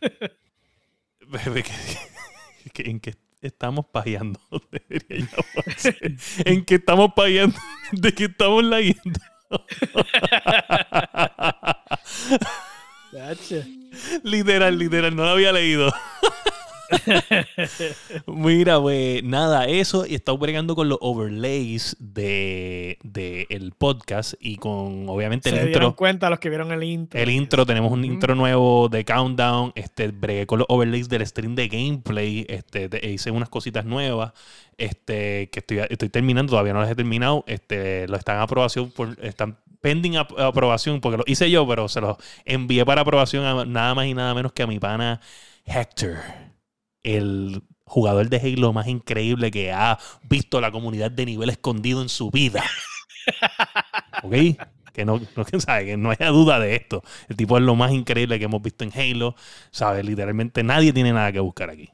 Que- que- ¿En qué estamos pajeando? ¿En qué estamos pajeando? ¿De qué estamos leyendo? literal, literal, no lo había leído. Mira, güey, nada, eso y estamos bregando con los overlays de, de el podcast y con obviamente Se el dieron intro. cuenta los que vieron el intro. El intro, tenemos un intro nuevo de Countdown. Este, bregué con los overlays del stream de gameplay. Este, de- hice unas cositas nuevas. Este, que estoy, estoy terminando, todavía no las he terminado. Este, lo están aprobación por, están pending ap- aprobación, porque lo hice yo, pero se los envié para aprobación a nada más y nada menos que a mi pana Hector. El jugador de Halo más increíble que ha visto la comunidad de nivel escondido en su vida. ¿Ok? Que no, no, que sabe, que no haya duda de esto. El tipo es lo más increíble que hemos visto en Halo. ¿Sabes? Literalmente nadie tiene nada que buscar aquí.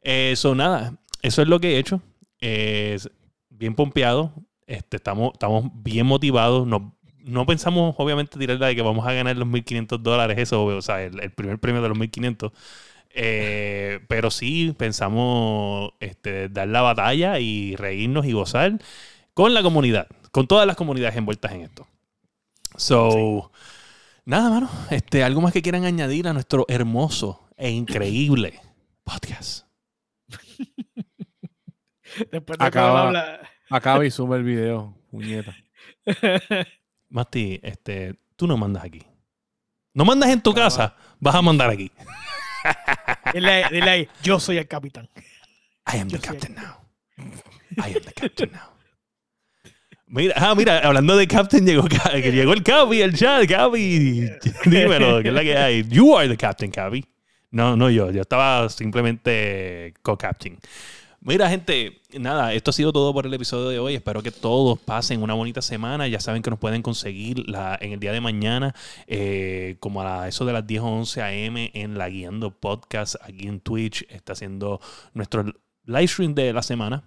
Eso, nada. Eso es lo que he hecho. Es bien pompeado. Este, estamos, estamos bien motivados. No, no pensamos, obviamente, tirar la de que vamos a ganar los 1.500 dólares. Eso, o sea, el, el primer premio de los 1.500. Eh, pero sí pensamos este, dar la batalla y reírnos y gozar con la comunidad, con todas las comunidades envueltas en esto. So, nada, mano. Este, algo más que quieran añadir a nuestro hermoso e increíble podcast. Después de Acaba- habla- Acaba y suma el video, puñeta. Masti, este, tú no mandas aquí. No mandas en tu Acaba. casa, vas a mandar aquí. dile, ahí- dile ahí, yo soy el capitán. I am the Yo soy- captain now. I am the captain now. Mira, ah, mira, hablando de captain, llegó, llegó el Cavi, el chat, Cavi. Dímelo, que es la que hay. You are the captain, Cavi. No, no yo, yo estaba simplemente co-captain. Mira, gente, nada, esto ha sido todo por el episodio de hoy. Espero que todos pasen una bonita semana. Ya saben que nos pueden conseguir en el día de mañana, eh, como a eso de las 10 o 11 a.m. en la Guiando Podcast, aquí en Twitch. Está haciendo nuestro live stream de la semana.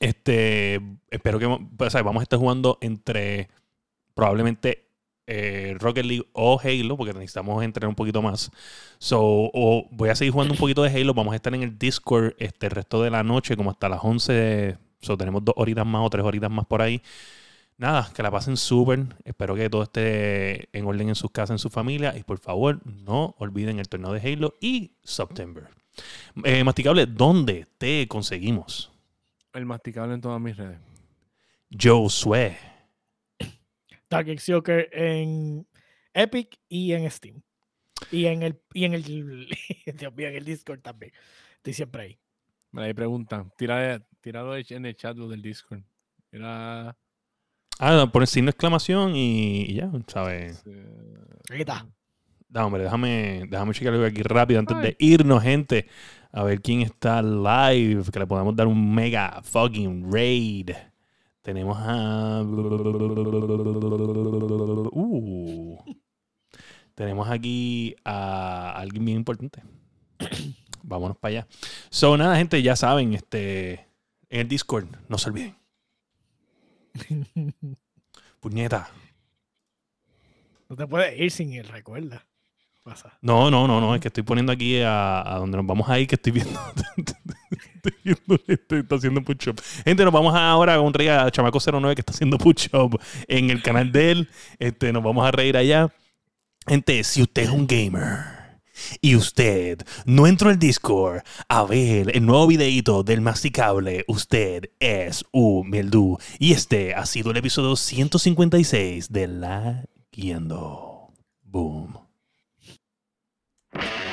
Este, espero que ¿sabes? vamos a estar jugando entre probablemente eh, Rocket League o Halo, porque necesitamos entrenar un poquito más. So, o voy a seguir jugando un poquito de Halo. Vamos a estar en el Discord este el resto de la noche, como hasta las 11. So, tenemos dos horitas más o tres horitas más por ahí. Nada, que la pasen súper. Espero que todo esté en orden en sus casas, en su familia. Y por favor, no olviden el torneo de Halo y September. Eh, Masticable, ¿dónde te conseguimos? El masticable en todas mis redes. Josué. Target Joker en Epic y en Steam. Y en el, y en el, Dios mío, en el Discord también. Estoy siempre ahí. Me ahí preguntan. Tira, tíralo en el chat lo del Discord. Era. Ah, poner signo de exclamación y, y ya, ¿sabes? Ahí está. No, hombre, déjame, déjame checar algo aquí rápido antes Ay. de irnos, gente. A ver quién está live. Que le podamos dar un mega fucking raid. Tenemos a. Uh. Tenemos aquí a alguien bien importante. Vámonos para allá. So, nada, gente, ya saben, este. En el Discord, no se olviden. Puñeta. No te puedes ir sin él, recuerda. No, no, no, no, es que estoy poniendo aquí a, donde nos vamos a ir, que estoy viendo. está haciendo push-up. Gente, nos vamos ahora a un rey a Chamaco09 que está haciendo push-up en el canal de él. Este, nos vamos a reír allá. Gente, si usted es un gamer y usted no entró al Discord a ver el nuevo videito del masticable, usted es un mieldú. Y este ha sido el episodio 156 de La yendo. Boom. you.